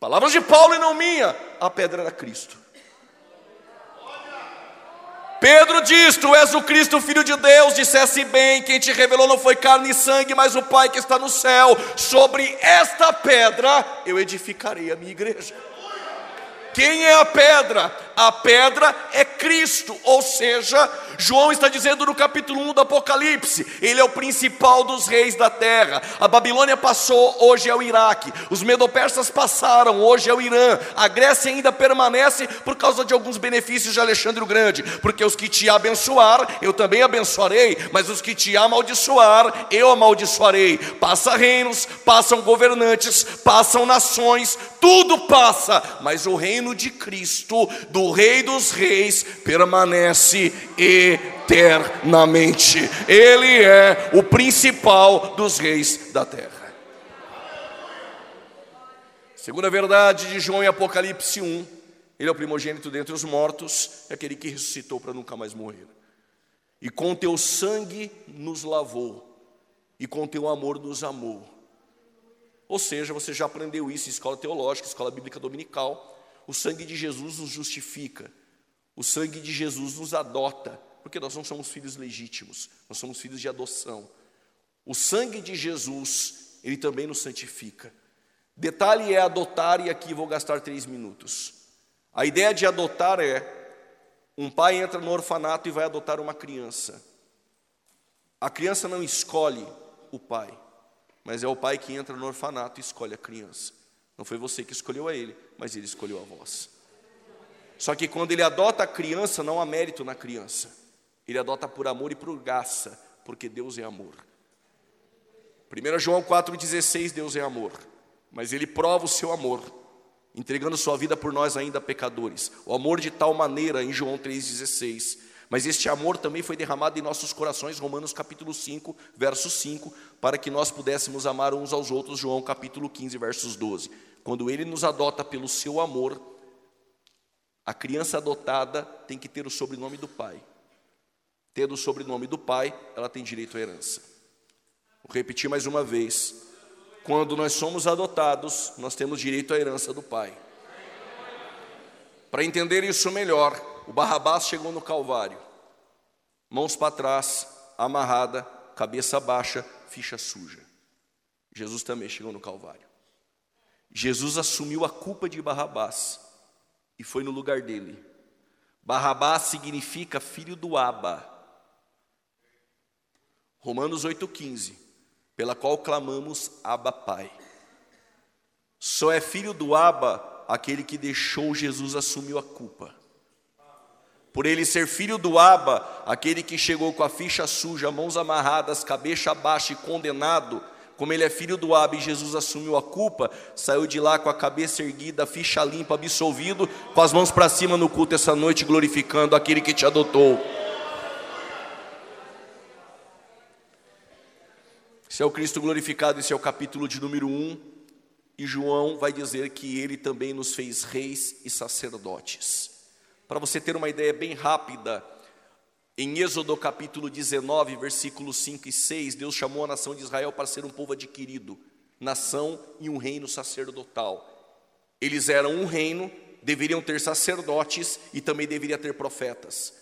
Palavras de Paulo e não minha. A pedra era Cristo. Pedro diz: Tu és o Cristo, filho de Deus. Dissesse bem: Quem te revelou não foi carne e sangue, mas o Pai que está no céu. Sobre esta pedra eu edificarei a minha igreja. Quem é a pedra? A pedra é Cristo, ou seja, João está dizendo no capítulo 1 do Apocalipse, ele é o principal dos reis da terra. A Babilônia passou, hoje é o Iraque. Os medopersas passaram, hoje é o Irã. A Grécia ainda permanece por causa de alguns benefícios de Alexandre o Grande, porque os que te abençoar, eu também abençoarei, mas os que te amaldiçoar, eu amaldiçoarei. Passa reinos, passam governantes, passam nações, tudo passa, mas o reino de Cristo, do Rei dos Reis, permanece eternamente. Ele é o principal dos reis da terra. Segunda verdade de João em Apocalipse 1, ele é o primogênito dentre os mortos, é aquele que ressuscitou para nunca mais morrer. E com teu sangue nos lavou, e com teu amor nos amou. Ou seja, você já aprendeu isso em escola teológica, escola bíblica dominical. O sangue de Jesus nos justifica, o sangue de Jesus nos adota, porque nós não somos filhos legítimos, nós somos filhos de adoção. O sangue de Jesus, ele também nos santifica. Detalhe é adotar, e aqui vou gastar três minutos. A ideia de adotar é: um pai entra no orfanato e vai adotar uma criança. A criança não escolhe o pai, mas é o pai que entra no orfanato e escolhe a criança. Não foi você que escolheu a ele, mas ele escolheu a vós. Só que quando ele adota a criança, não há mérito na criança. Ele adota por amor e por graça, porque Deus é amor. 1 João 4,16, Deus é amor, mas ele prova o seu amor, entregando sua vida por nós ainda pecadores. O amor de tal maneira, em João 3,16. Mas este amor também foi derramado em nossos corações, Romanos capítulo 5, verso 5, para que nós pudéssemos amar uns aos outros, João capítulo 15, versos 12. Quando ele nos adota pelo seu amor, a criança adotada tem que ter o sobrenome do pai. Tendo o sobrenome do pai, ela tem direito à herança. Vou repetir mais uma vez. Quando nós somos adotados, nós temos direito à herança do pai. Para entender isso melhor, o Barrabás chegou no Calvário, mãos para trás, amarrada, cabeça baixa, ficha suja. Jesus também chegou no Calvário. Jesus assumiu a culpa de Barrabás e foi no lugar dele. Barrabás significa filho do Aba. Romanos 8,15, pela qual clamamos Abba Pai. Só é filho do Abba aquele que deixou Jesus assumir a culpa. Por ele ser filho do Abba, aquele que chegou com a ficha suja, mãos amarradas, cabeça baixa e condenado, como ele é filho do Abba e Jesus assumiu a culpa, saiu de lá com a cabeça erguida, ficha limpa, absolvido, com as mãos para cima no culto essa noite, glorificando aquele que te adotou. Esse é o Cristo glorificado, esse é o capítulo de número 1. E João vai dizer que ele também nos fez reis e sacerdotes. Para você ter uma ideia bem rápida, em Êxodo capítulo 19, versículos 5 e 6, Deus chamou a nação de Israel para ser um povo adquirido, nação e um reino sacerdotal. Eles eram um reino, deveriam ter sacerdotes e também deveria ter profetas.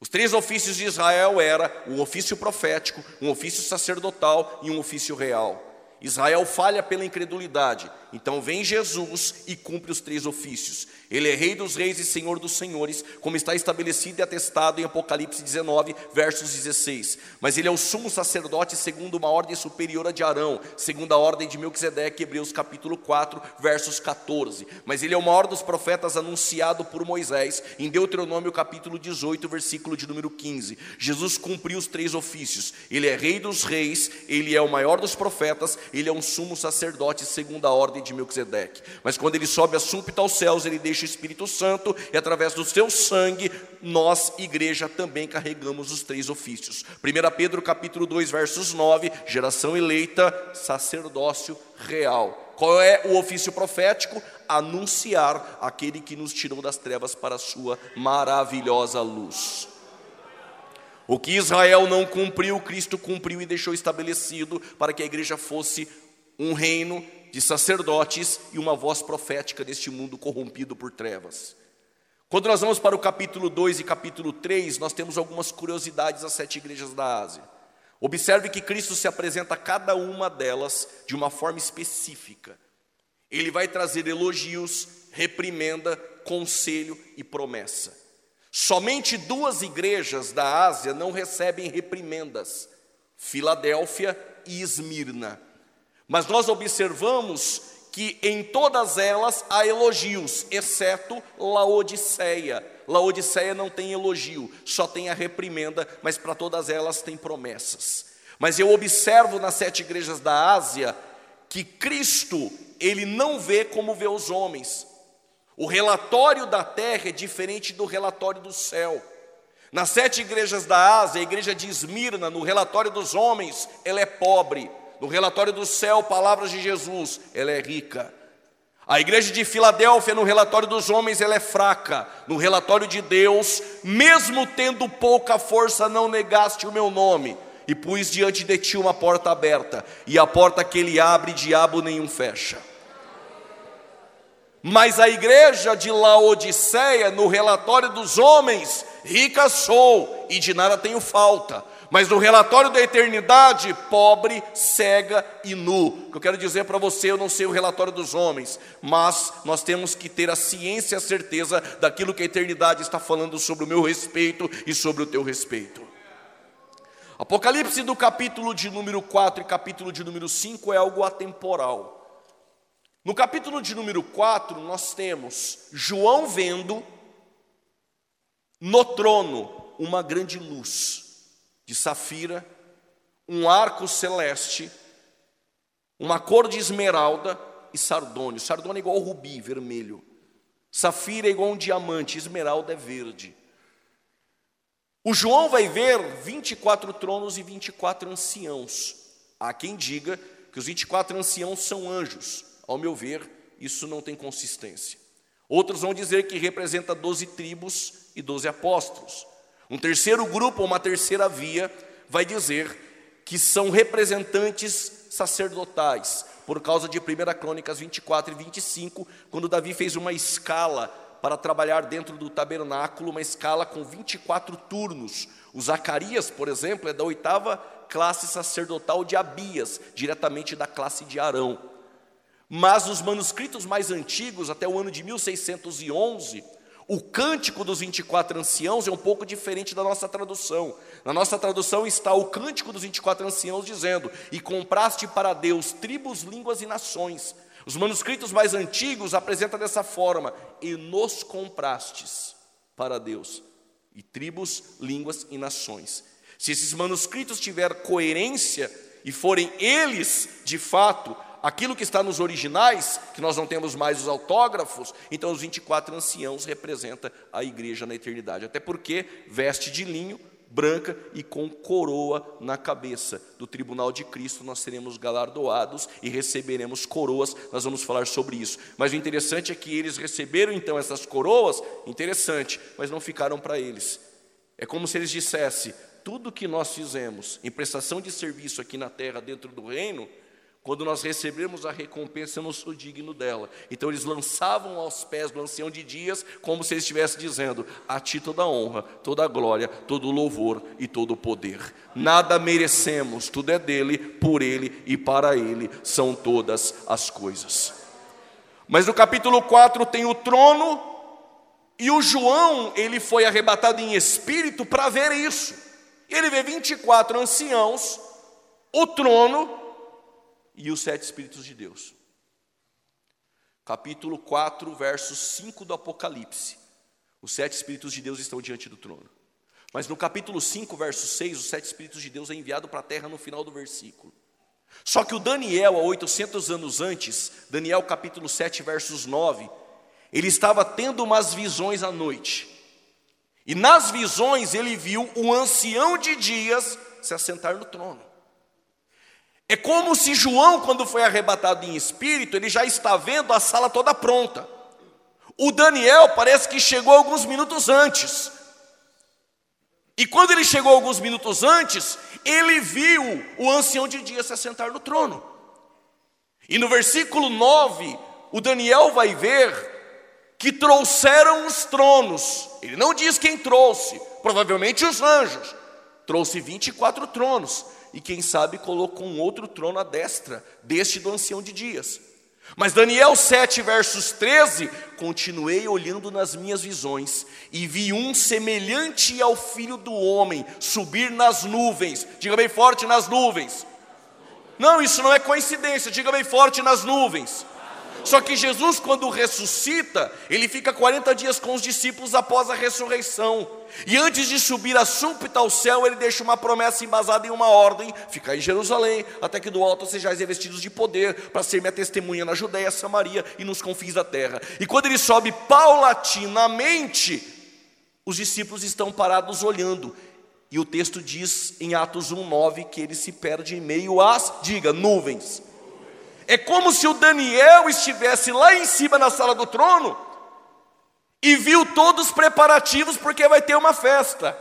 Os três ofícios de Israel era um ofício profético, um ofício sacerdotal e um ofício real. Israel falha pela incredulidade, então vem Jesus e cumpre os três ofícios. Ele é Rei dos Reis e Senhor dos Senhores, como está estabelecido e atestado em Apocalipse 19, versos 16. Mas ele é o sumo sacerdote segundo uma ordem superior a de Arão, segundo a ordem de Melquisedeque, Hebreus capítulo 4, versos 14. Mas ele é o maior dos profetas anunciado por Moisés, em Deuteronômio capítulo 18, versículo de número 15. Jesus cumpriu os três ofícios. Ele é Rei dos Reis, ele é o maior dos profetas, ele é um sumo sacerdote segundo a ordem de Melquisedeque. Mas quando ele sobe a súmpita aos céus, ele deixa o Espírito Santo e através do seu sangue, nós, igreja, também carregamos os três ofícios. 1 Pedro capítulo 2, versos 9, geração eleita, sacerdócio real. Qual é o ofício profético? Anunciar aquele que nos tirou das trevas para a sua maravilhosa luz. O que Israel não cumpriu, Cristo cumpriu e deixou estabelecido para que a igreja fosse um reino de sacerdotes e uma voz profética neste mundo corrompido por trevas. Quando nós vamos para o capítulo 2 e capítulo 3, nós temos algumas curiosidades às sete igrejas da Ásia. Observe que Cristo se apresenta a cada uma delas de uma forma específica. Ele vai trazer elogios, reprimenda, conselho e promessa. Somente duas igrejas da Ásia não recebem reprimendas: Filadélfia e Esmirna. Mas nós observamos que em todas elas há elogios, exceto Laodiceia. Laodiceia não tem elogio, só tem a reprimenda, mas para todas elas tem promessas. Mas eu observo nas sete igrejas da Ásia que Cristo, ele não vê como vê os homens. O relatório da terra é diferente do relatório do céu. Nas sete igrejas da Ásia, a igreja de Esmirna, no relatório dos homens, ela é pobre. No relatório do céu, palavras de Jesus, ela é rica. A igreja de Filadélfia, no relatório dos homens, ela é fraca. No relatório de Deus, mesmo tendo pouca força, não negaste o meu nome. E pus diante de ti uma porta aberta, e a porta que ele abre, diabo nenhum fecha. Mas a igreja de Laodiceia, no relatório dos homens, rica sou e de nada tenho falta mas no relatório da eternidade, pobre, cega e nu. O que eu quero dizer para você, eu não sei o relatório dos homens, mas nós temos que ter a ciência e a certeza daquilo que a eternidade está falando sobre o meu respeito e sobre o teu respeito. Apocalipse do capítulo de número 4 e capítulo de número 5 é algo atemporal. No capítulo de número 4, nós temos João vendo no trono uma grande luz de safira, um arco celeste, uma cor de esmeralda e sardônio. Sardônio é igual rubi, vermelho. Safira é igual um diamante, esmeralda é verde. O João vai ver 24 tronos e 24 anciãos. Há quem diga que os 24 anciãos são anjos. Ao meu ver, isso não tem consistência. Outros vão dizer que representa 12 tribos e 12 apóstolos. Um terceiro grupo, uma terceira via, vai dizer que são representantes sacerdotais, por causa de 1 Crônicas 24 e 25, quando Davi fez uma escala para trabalhar dentro do tabernáculo, uma escala com 24 turnos. O Zacarias, por exemplo, é da oitava classe sacerdotal de Abias, diretamente da classe de Arão. Mas os manuscritos mais antigos, até o ano de 1611, o cântico dos 24 anciãos é um pouco diferente da nossa tradução. Na nossa tradução está o cântico dos 24 anciãos dizendo: E compraste para Deus tribos, línguas e nações. Os manuscritos mais antigos apresentam dessa forma: E nos comprastes para Deus, e tribos, línguas e nações. Se esses manuscritos tiverem coerência e forem eles, de fato, aquilo que está nos originais, que nós não temos mais os autógrafos, então os 24 anciãos representam a igreja na eternidade. Até porque veste de linho, branca e com coroa na cabeça. Do tribunal de Cristo nós seremos galardoados e receberemos coroas, nós vamos falar sobre isso. Mas o interessante é que eles receberam então essas coroas, interessante, mas não ficaram para eles. É como se eles dissessem: tudo que nós fizemos em prestação de serviço aqui na terra, dentro do reino, Quando nós recebemos a recompensa, eu não sou digno dela. Então eles lançavam aos pés do ancião de dias, como se ele estivesse dizendo: A ti toda a honra, toda a glória, todo o louvor e todo o poder. Nada merecemos, tudo é dele, por ele e para ele são todas as coisas. Mas no capítulo 4 tem o trono, e o João, ele foi arrebatado em espírito para ver isso. Ele vê 24 anciãos, o trono e os sete Espíritos de Deus. Capítulo 4, verso 5 do Apocalipse. Os sete Espíritos de Deus estão diante do trono. Mas no capítulo 5, verso 6, os sete Espíritos de Deus é enviado para a terra no final do versículo. Só que o Daniel, há 800 anos antes, Daniel capítulo 7, versos 9, ele estava tendo umas visões à noite. E nas visões ele viu o ancião de dias se assentar no trono. É como se João, quando foi arrebatado em espírito, ele já está vendo a sala toda pronta. O Daniel parece que chegou alguns minutos antes. E quando ele chegou alguns minutos antes, ele viu o ancião de dias se assentar no trono. E no versículo 9, o Daniel vai ver que trouxeram os tronos. Ele não diz quem trouxe, provavelmente os anjos. Trouxe 24 tronos e quem sabe colocou um outro trono à destra deste do ancião de dias. Mas Daniel 7, versos 13: Continuei olhando nas minhas visões, e vi um semelhante ao filho do homem subir nas nuvens. Diga bem forte: nas nuvens. Não, isso não é coincidência, diga bem forte: nas nuvens. Só que Jesus, quando ressuscita, ele fica 40 dias com os discípulos após a ressurreição. E antes de subir a súbita ao céu, ele deixa uma promessa embasada em uma ordem: ficar em Jerusalém, até que do alto sejais revestidos de poder, para ser minha testemunha na Judéia, Samaria e nos confins da terra. E quando ele sobe paulatinamente, os discípulos estão parados olhando. E o texto diz em Atos 1,9 que ele se perde em meio às, diga, nuvens. É como se o Daniel estivesse lá em cima na sala do trono e viu todos os preparativos porque vai ter uma festa.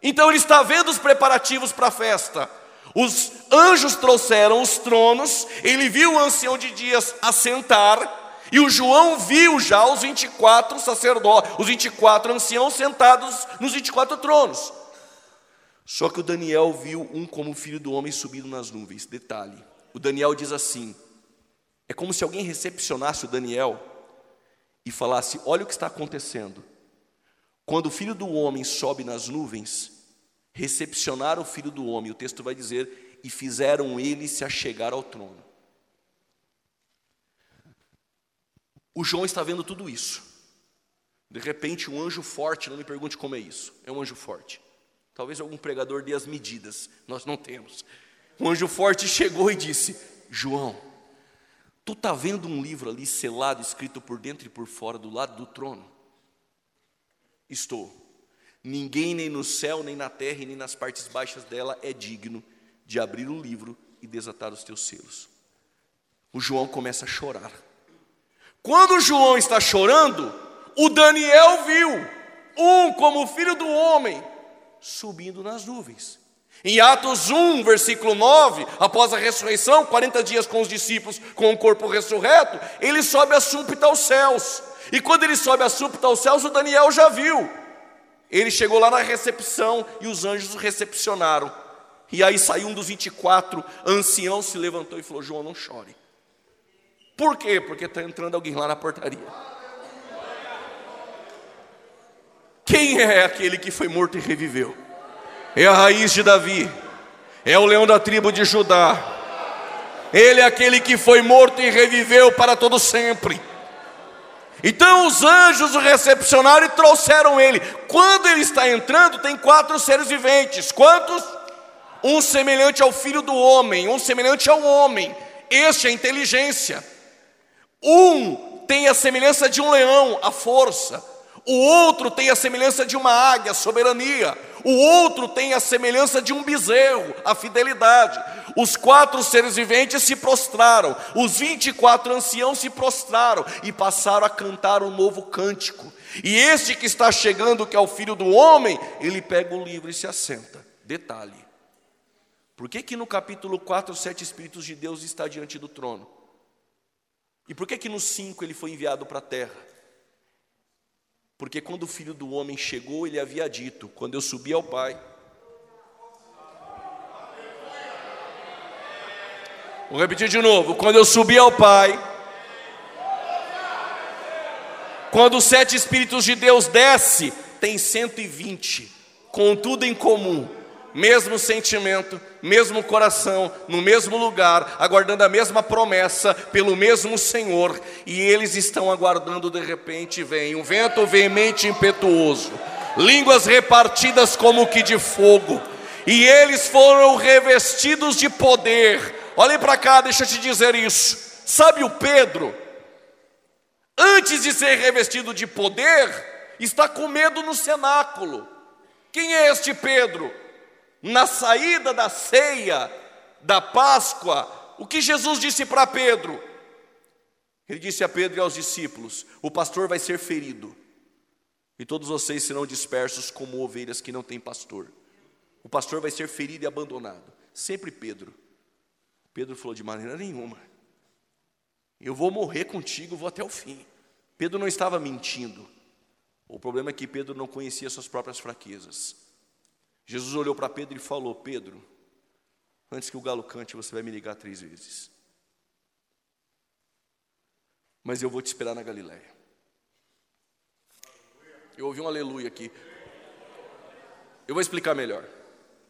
Então ele está vendo os preparativos para a festa. Os anjos trouxeram os tronos, ele viu o ancião de dias assentar, e o João viu já os 24 sacerdotes, os 24 anciãos sentados nos 24 tronos. Só que o Daniel viu um como filho do homem subindo nas nuvens. Detalhe: o Daniel diz assim: é como se alguém recepcionasse o Daniel e falasse: Olha o que está acontecendo. Quando o filho do homem sobe nas nuvens, recepcionaram o filho do homem, o texto vai dizer, e fizeram ele se achegar ao trono. O João está vendo tudo isso. De repente, um anjo forte, não me pergunte como é isso, é um anjo forte. Talvez algum pregador dê as medidas, nós não temos. Um anjo forte chegou e disse: João, Tu está vendo um livro ali selado, escrito por dentro e por fora, do lado do trono? Estou. Ninguém, nem no céu, nem na terra, nem nas partes baixas dela, é digno de abrir o livro e desatar os teus selos. O João começa a chorar. Quando o João está chorando, o Daniel viu um como filho do homem subindo nas nuvens. Em Atos 1, versículo 9, após a ressurreição, 40 dias com os discípulos, com o corpo ressurreto, ele sobe a súbita aos céus. E quando ele sobe a súbita aos céus, o Daniel já viu. Ele chegou lá na recepção e os anjos o recepcionaram. E aí saiu um dos 24 anciãos, se levantou e falou: João, não chore. Por quê? Porque está entrando alguém lá na portaria. Quem é aquele que foi morto e reviveu? É a raiz de Davi, é o leão da tribo de Judá. Ele é aquele que foi morto e reviveu para todo sempre. Então os anjos o recepcionaram e trouxeram ele. Quando ele está entrando, tem quatro seres viventes. Quantos? Um semelhante ao filho do homem, um semelhante ao homem. Este é a inteligência. Um tem a semelhança de um leão, a força. O outro tem a semelhança de uma águia, a soberania. O outro tem a semelhança de um bezerro, a fidelidade. Os quatro seres viventes se prostraram, os 24 anciãos se prostraram e passaram a cantar um novo cântico. E este que está chegando, que é o filho do homem, ele pega o livro e se assenta. Detalhe: Por que, que no capítulo 4 os sete Espíritos de Deus está diante do trono? E por que, que no 5 ele foi enviado para a terra? Porque quando o filho do homem chegou, ele havia dito: Quando eu subi ao Pai. Vou repetir de novo: Quando eu subi ao Pai. Quando os sete Espíritos de Deus desce, tem 120, com tudo em comum mesmo sentimento, mesmo coração, no mesmo lugar, aguardando a mesma promessa pelo mesmo Senhor, e eles estão aguardando, de repente vem um vento veemente e impetuoso, línguas repartidas como que de fogo, e eles foram revestidos de poder. Olhem para cá, deixa eu te dizer isso. Sabe o Pedro? Antes de ser revestido de poder, está com medo no cenáculo. Quem é este Pedro? Na saída da ceia da Páscoa, o que Jesus disse para Pedro? Ele disse a Pedro e aos discípulos: O pastor vai ser ferido, e todos vocês serão dispersos como ovelhas que não têm pastor. O pastor vai ser ferido e abandonado. Sempre Pedro. Pedro falou: De maneira nenhuma. Eu vou morrer contigo, vou até o fim. Pedro não estava mentindo. O problema é que Pedro não conhecia suas próprias fraquezas. Jesus olhou para Pedro e falou: Pedro, antes que o galo cante, você vai me ligar três vezes. Mas eu vou te esperar na Galiléia. Eu ouvi um aleluia aqui. Eu vou explicar melhor.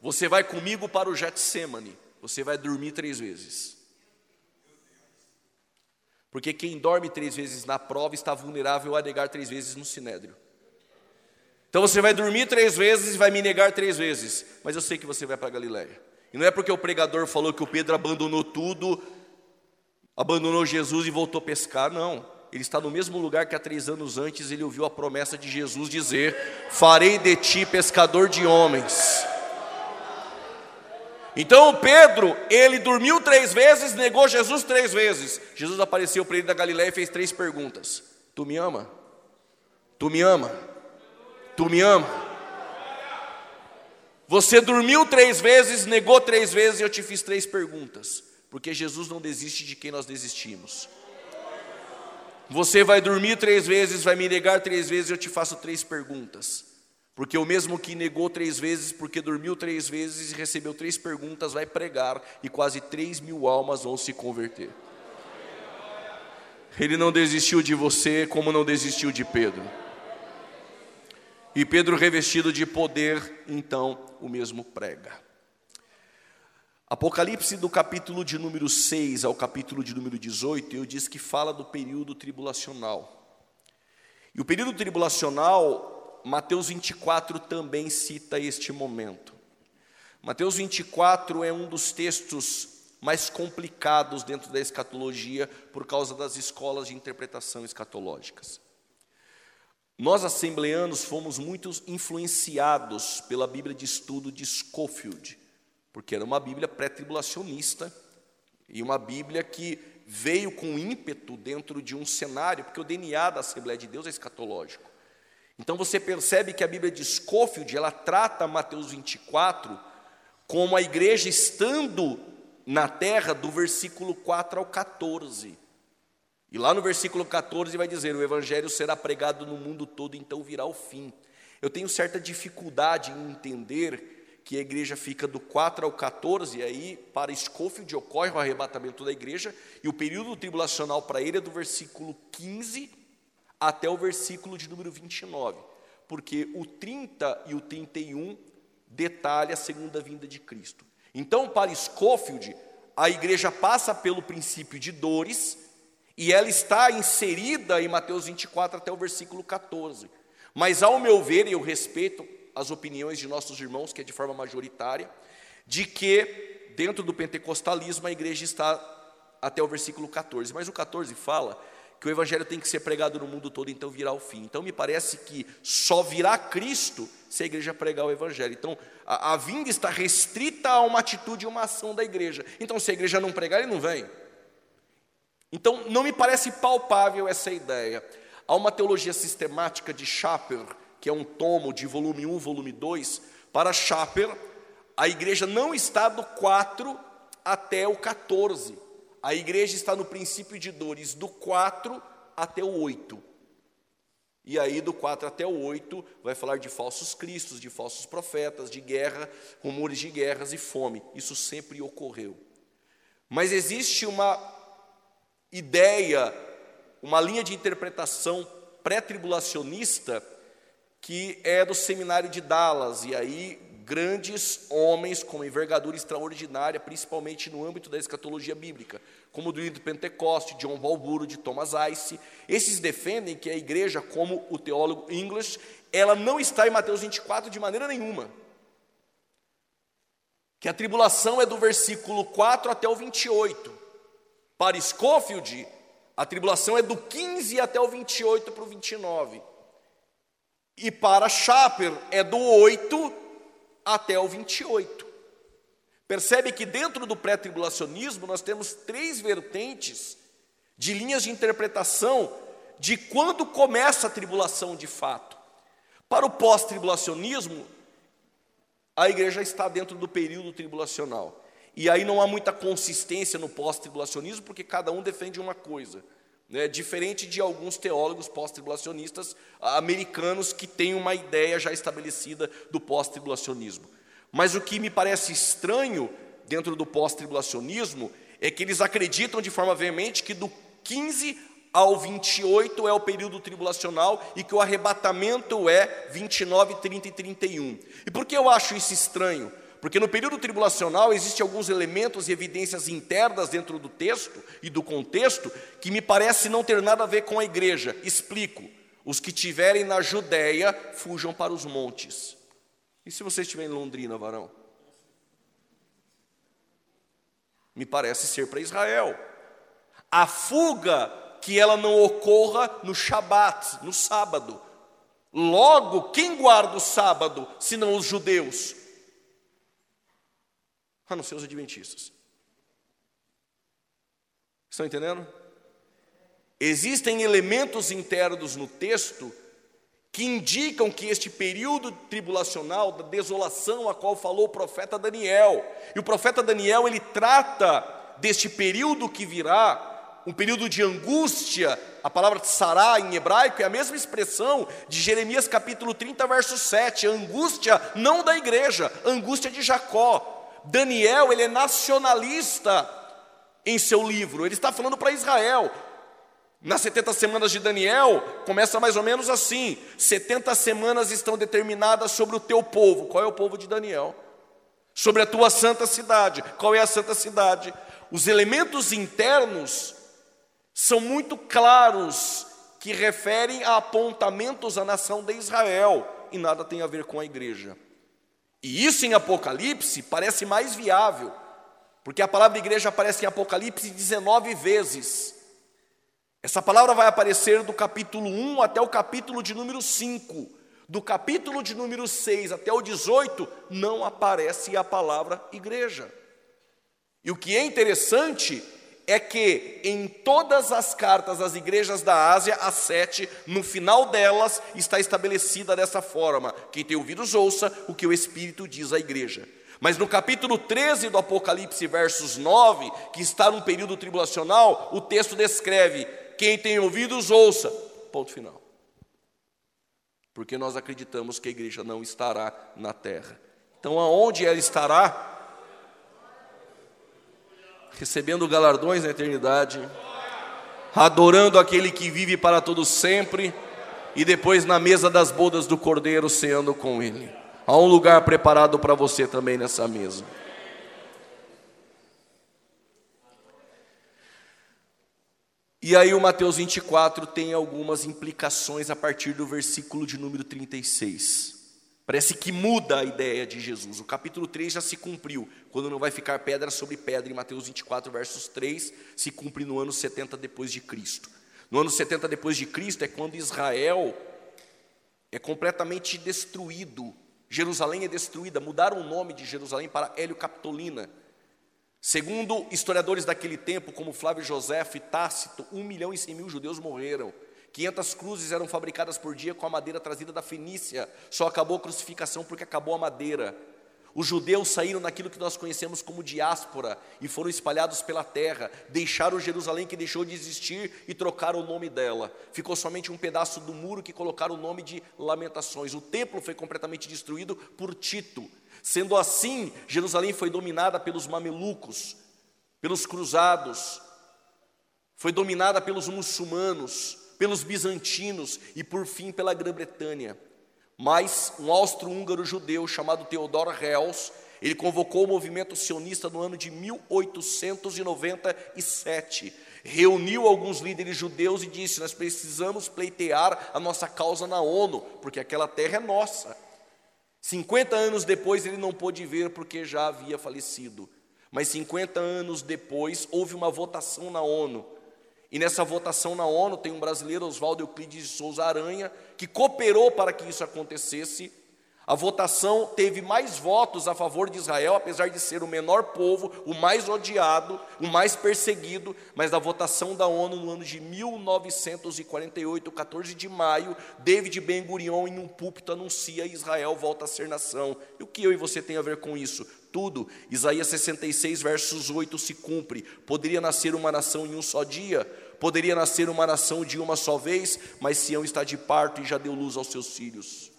Você vai comigo para o Getsemane. Você vai dormir três vezes. Porque quem dorme três vezes na prova está vulnerável a negar três vezes no sinédrio. Então você vai dormir três vezes e vai me negar três vezes, mas eu sei que você vai para Galiléia. E não é porque o pregador falou que o Pedro abandonou tudo, abandonou Jesus e voltou a pescar, não. Ele está no mesmo lugar que há três anos antes ele ouviu a promessa de Jesus dizer: Farei de ti pescador de homens. Então Pedro, ele dormiu três vezes, negou Jesus três vezes. Jesus apareceu para ele da Galiléia e fez três perguntas: Tu me ama? Tu me ama? Tu me ama? Você dormiu três vezes, negou três vezes e eu te fiz três perguntas. Porque Jesus não desiste de quem nós desistimos. Você vai dormir três vezes, vai me negar três vezes, e eu te faço três perguntas. Porque o mesmo que negou três vezes, porque dormiu três vezes e recebeu três perguntas, vai pregar e quase três mil almas vão se converter. Ele não desistiu de você, como não desistiu de Pedro. E Pedro, revestido de poder, então o mesmo prega. Apocalipse do capítulo de número 6 ao capítulo de número 18, eu disse que fala do período tribulacional. E o período tribulacional, Mateus 24 também cita este momento. Mateus 24 é um dos textos mais complicados dentro da escatologia por causa das escolas de interpretação escatológicas. Nós, assembleanos, fomos muito influenciados pela Bíblia de estudo de Schofield, porque era uma Bíblia pré-tribulacionista e uma Bíblia que veio com ímpeto dentro de um cenário, porque o DNA da Assembleia de Deus é escatológico. Então você percebe que a Bíblia de Schofield, ela trata Mateus 24 como a igreja estando na terra do versículo 4 ao 14. E lá no versículo 14 vai dizer: O evangelho será pregado no mundo todo, então virá o fim. Eu tenho certa dificuldade em entender que a igreja fica do 4 ao 14, e aí para Scofield ocorre o arrebatamento da igreja, e o período tribulacional para ele é do versículo 15 até o versículo de número 29, porque o 30 e o 31 detalha a segunda vinda de Cristo. Então, para Scofield, a igreja passa pelo princípio de dores, e ela está inserida em Mateus 24 até o versículo 14. Mas, ao meu ver, e eu respeito as opiniões de nossos irmãos, que é de forma majoritária, de que dentro do pentecostalismo a igreja está até o versículo 14. Mas o 14 fala que o evangelho tem que ser pregado no mundo todo, então virá o fim. Então me parece que só virá Cristo se a igreja pregar o evangelho. Então a, a vinda está restrita a uma atitude, uma ação da igreja. Então se a igreja não pregar, ele não vem. Então, não me parece palpável essa ideia. Há uma teologia sistemática de Schapper, que é um tomo de volume 1, volume 2. Para Schapper, a igreja não está do 4 até o 14. A igreja está no princípio de dores do 4 até o 8. E aí, do 4 até o 8, vai falar de falsos cristos, de falsos profetas, de guerra, rumores de guerras e fome. Isso sempre ocorreu. Mas existe uma ideia, uma linha de interpretação pré-tribulacionista que é do seminário de Dallas, e aí grandes homens com envergadura extraordinária, principalmente no âmbito da escatologia bíblica, como do de Pentecoste, John Walburo, de Thomas Ice. Esses defendem que a igreja, como o teólogo English, ela não está em Mateus 24 de maneira nenhuma. Que a tribulação é do versículo 4 até o 28. Para Scofield, a tribulação é do 15 até o 28 para o 29. E para Chaper é do 8 até o 28. Percebe que dentro do pré-tribulacionismo nós temos três vertentes de linhas de interpretação de quando começa a tribulação de fato. Para o pós-tribulacionismo, a igreja está dentro do período tribulacional. E aí não há muita consistência no pós-tribulacionismo, porque cada um defende uma coisa. Né? Diferente de alguns teólogos pós-tribulacionistas americanos que têm uma ideia já estabelecida do pós-tribulacionismo. Mas o que me parece estranho dentro do pós-tribulacionismo é que eles acreditam de forma veemente que do 15 ao 28 é o período tribulacional e que o arrebatamento é 29, 30 e 31. E por que eu acho isso estranho? Porque no período tribulacional existem alguns elementos e evidências internas dentro do texto e do contexto que me parece não ter nada a ver com a igreja. Explico. Os que estiverem na Judéia fujam para os montes. E se você estiver em Londrina, varão? Me parece ser para Israel. A fuga que ela não ocorra no Shabat, no sábado. Logo, quem guarda o sábado, senão os judeus? A não ser os adventistas. Estão entendendo? Existem elementos internos no texto que indicam que este período tribulacional da desolação a qual falou o profeta Daniel, e o profeta Daniel ele trata deste período que virá, um período de angústia, a palavra sará em hebraico é a mesma expressão de Jeremias capítulo 30, verso 7, a angústia não da igreja, angústia de Jacó, Daniel, ele é nacionalista em seu livro, ele está falando para Israel. Nas 70 semanas de Daniel, começa mais ou menos assim: 70 semanas estão determinadas sobre o teu povo. Qual é o povo de Daniel? Sobre a tua santa cidade. Qual é a santa cidade? Os elementos internos são muito claros que referem a apontamentos à nação de Israel e nada tem a ver com a igreja. E isso em Apocalipse parece mais viável, porque a palavra igreja aparece em Apocalipse 19 vezes. Essa palavra vai aparecer do capítulo 1 até o capítulo de número 5. Do capítulo de número 6 até o 18, não aparece a palavra igreja. E o que é interessante é que em todas as cartas às igrejas da Ásia, as sete, no final delas está estabelecida dessa forma: quem tem ouvidos, ouça o que o Espírito diz à igreja. Mas no capítulo 13 do Apocalipse, versos 9, que está num período tribulacional, o texto descreve: quem tem ouvidos, ouça. Ponto final. Porque nós acreditamos que a igreja não estará na terra. Então, aonde ela estará? Recebendo galardões na eternidade, adorando aquele que vive para todo sempre e depois na mesa das bodas do Cordeiro ceando com ele. Há um lugar preparado para você também nessa mesa. E aí o Mateus 24 tem algumas implicações a partir do versículo de número 36. Parece que muda a ideia de Jesus. O capítulo 3 já se cumpriu, quando não vai ficar pedra sobre pedra, em Mateus 24, versos 3, se cumpre no ano 70 depois de Cristo. No ano 70 depois de Cristo é quando Israel é completamente destruído. Jerusalém é destruída, mudaram o nome de Jerusalém para Hélio Capitolina. Segundo historiadores daquele tempo, como Flávio José e Tácito, um milhão e cem mil judeus morreram. 500 cruzes eram fabricadas por dia com a madeira trazida da Fenícia. Só acabou a crucificação porque acabou a madeira. Os judeus saíram naquilo que nós conhecemos como diáspora e foram espalhados pela terra, deixaram Jerusalém que deixou de existir e trocaram o nome dela. Ficou somente um pedaço do muro que colocaram o nome de Lamentações. O templo foi completamente destruído por Tito. Sendo assim, Jerusalém foi dominada pelos mamelucos, pelos cruzados, foi dominada pelos muçulmanos, pelos bizantinos e por fim pela Grã-Bretanha. Mas um austro-húngaro judeu chamado Theodor Herzl, ele convocou o movimento sionista no ano de 1897. Reuniu alguns líderes judeus e disse: Nós precisamos pleitear a nossa causa na ONU, porque aquela terra é nossa. 50 anos depois ele não pôde ver porque já havia falecido. Mas 50 anos depois houve uma votação na ONU e nessa votação na ONU tem um brasileiro, Oswaldo Euclides de Souza Aranha, que cooperou para que isso acontecesse. A votação teve mais votos a favor de Israel, apesar de ser o menor povo, o mais odiado, o mais perseguido, mas na votação da ONU no ano de 1948, 14 de maio, David Ben-Gurion em um púlpito anuncia Israel volta a ser nação. E o que eu e você tem a ver com isso? tudo. Isaías 66, versos 8 se cumpre. Poderia nascer uma nação em um só dia, poderia nascer uma nação de uma só vez, mas Sião está de parto e já deu luz aos seus filhos.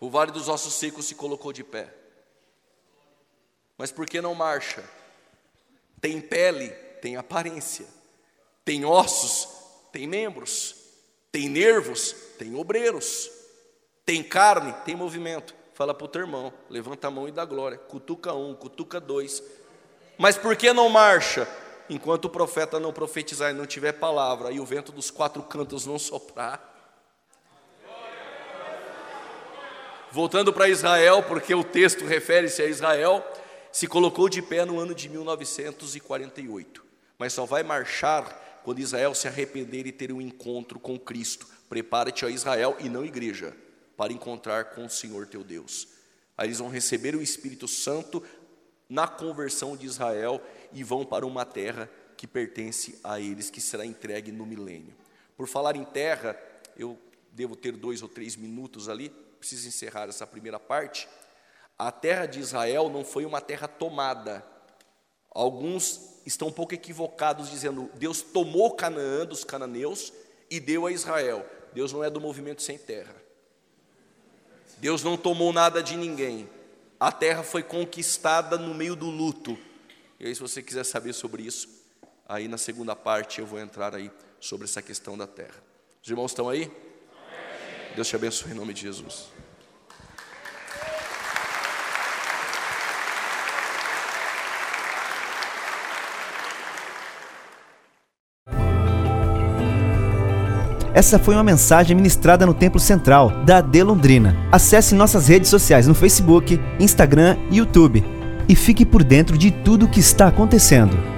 O vale dos ossos secos se colocou de pé. Mas por que não marcha? Tem pele, tem aparência. Tem ossos, tem membros. Tem nervos, tem obreiros. Tem carne, tem movimento. Fala para o teu irmão, levanta a mão e dá glória. Cutuca um, cutuca dois. Mas por que não marcha? Enquanto o profeta não profetizar e não tiver palavra, e o vento dos quatro cantos não soprar. Voltando para Israel, porque o texto refere-se a Israel, se colocou de pé no ano de 1948, mas só vai marchar quando Israel se arrepender e ter um encontro com Cristo. Prepara-te a Israel e não igreja para encontrar com o Senhor teu Deus. Aí eles vão receber o Espírito Santo na conversão de Israel e vão para uma terra que pertence a eles, que será entregue no milênio. Por falar em terra, eu devo ter dois ou três minutos ali, preciso encerrar essa primeira parte. A terra de Israel não foi uma terra tomada. Alguns estão um pouco equivocados dizendo Deus tomou Canaã dos cananeus e deu a Israel. Deus não é do movimento sem terra. Deus não tomou nada de ninguém. A terra foi conquistada no meio do luto. E aí, se você quiser saber sobre isso, aí na segunda parte eu vou entrar aí sobre essa questão da terra. Os irmãos estão aí? Deus te abençoe em nome de Jesus. Essa foi uma mensagem ministrada no Templo Central da AD Londrina. Acesse nossas redes sociais no Facebook, Instagram e YouTube e fique por dentro de tudo o que está acontecendo.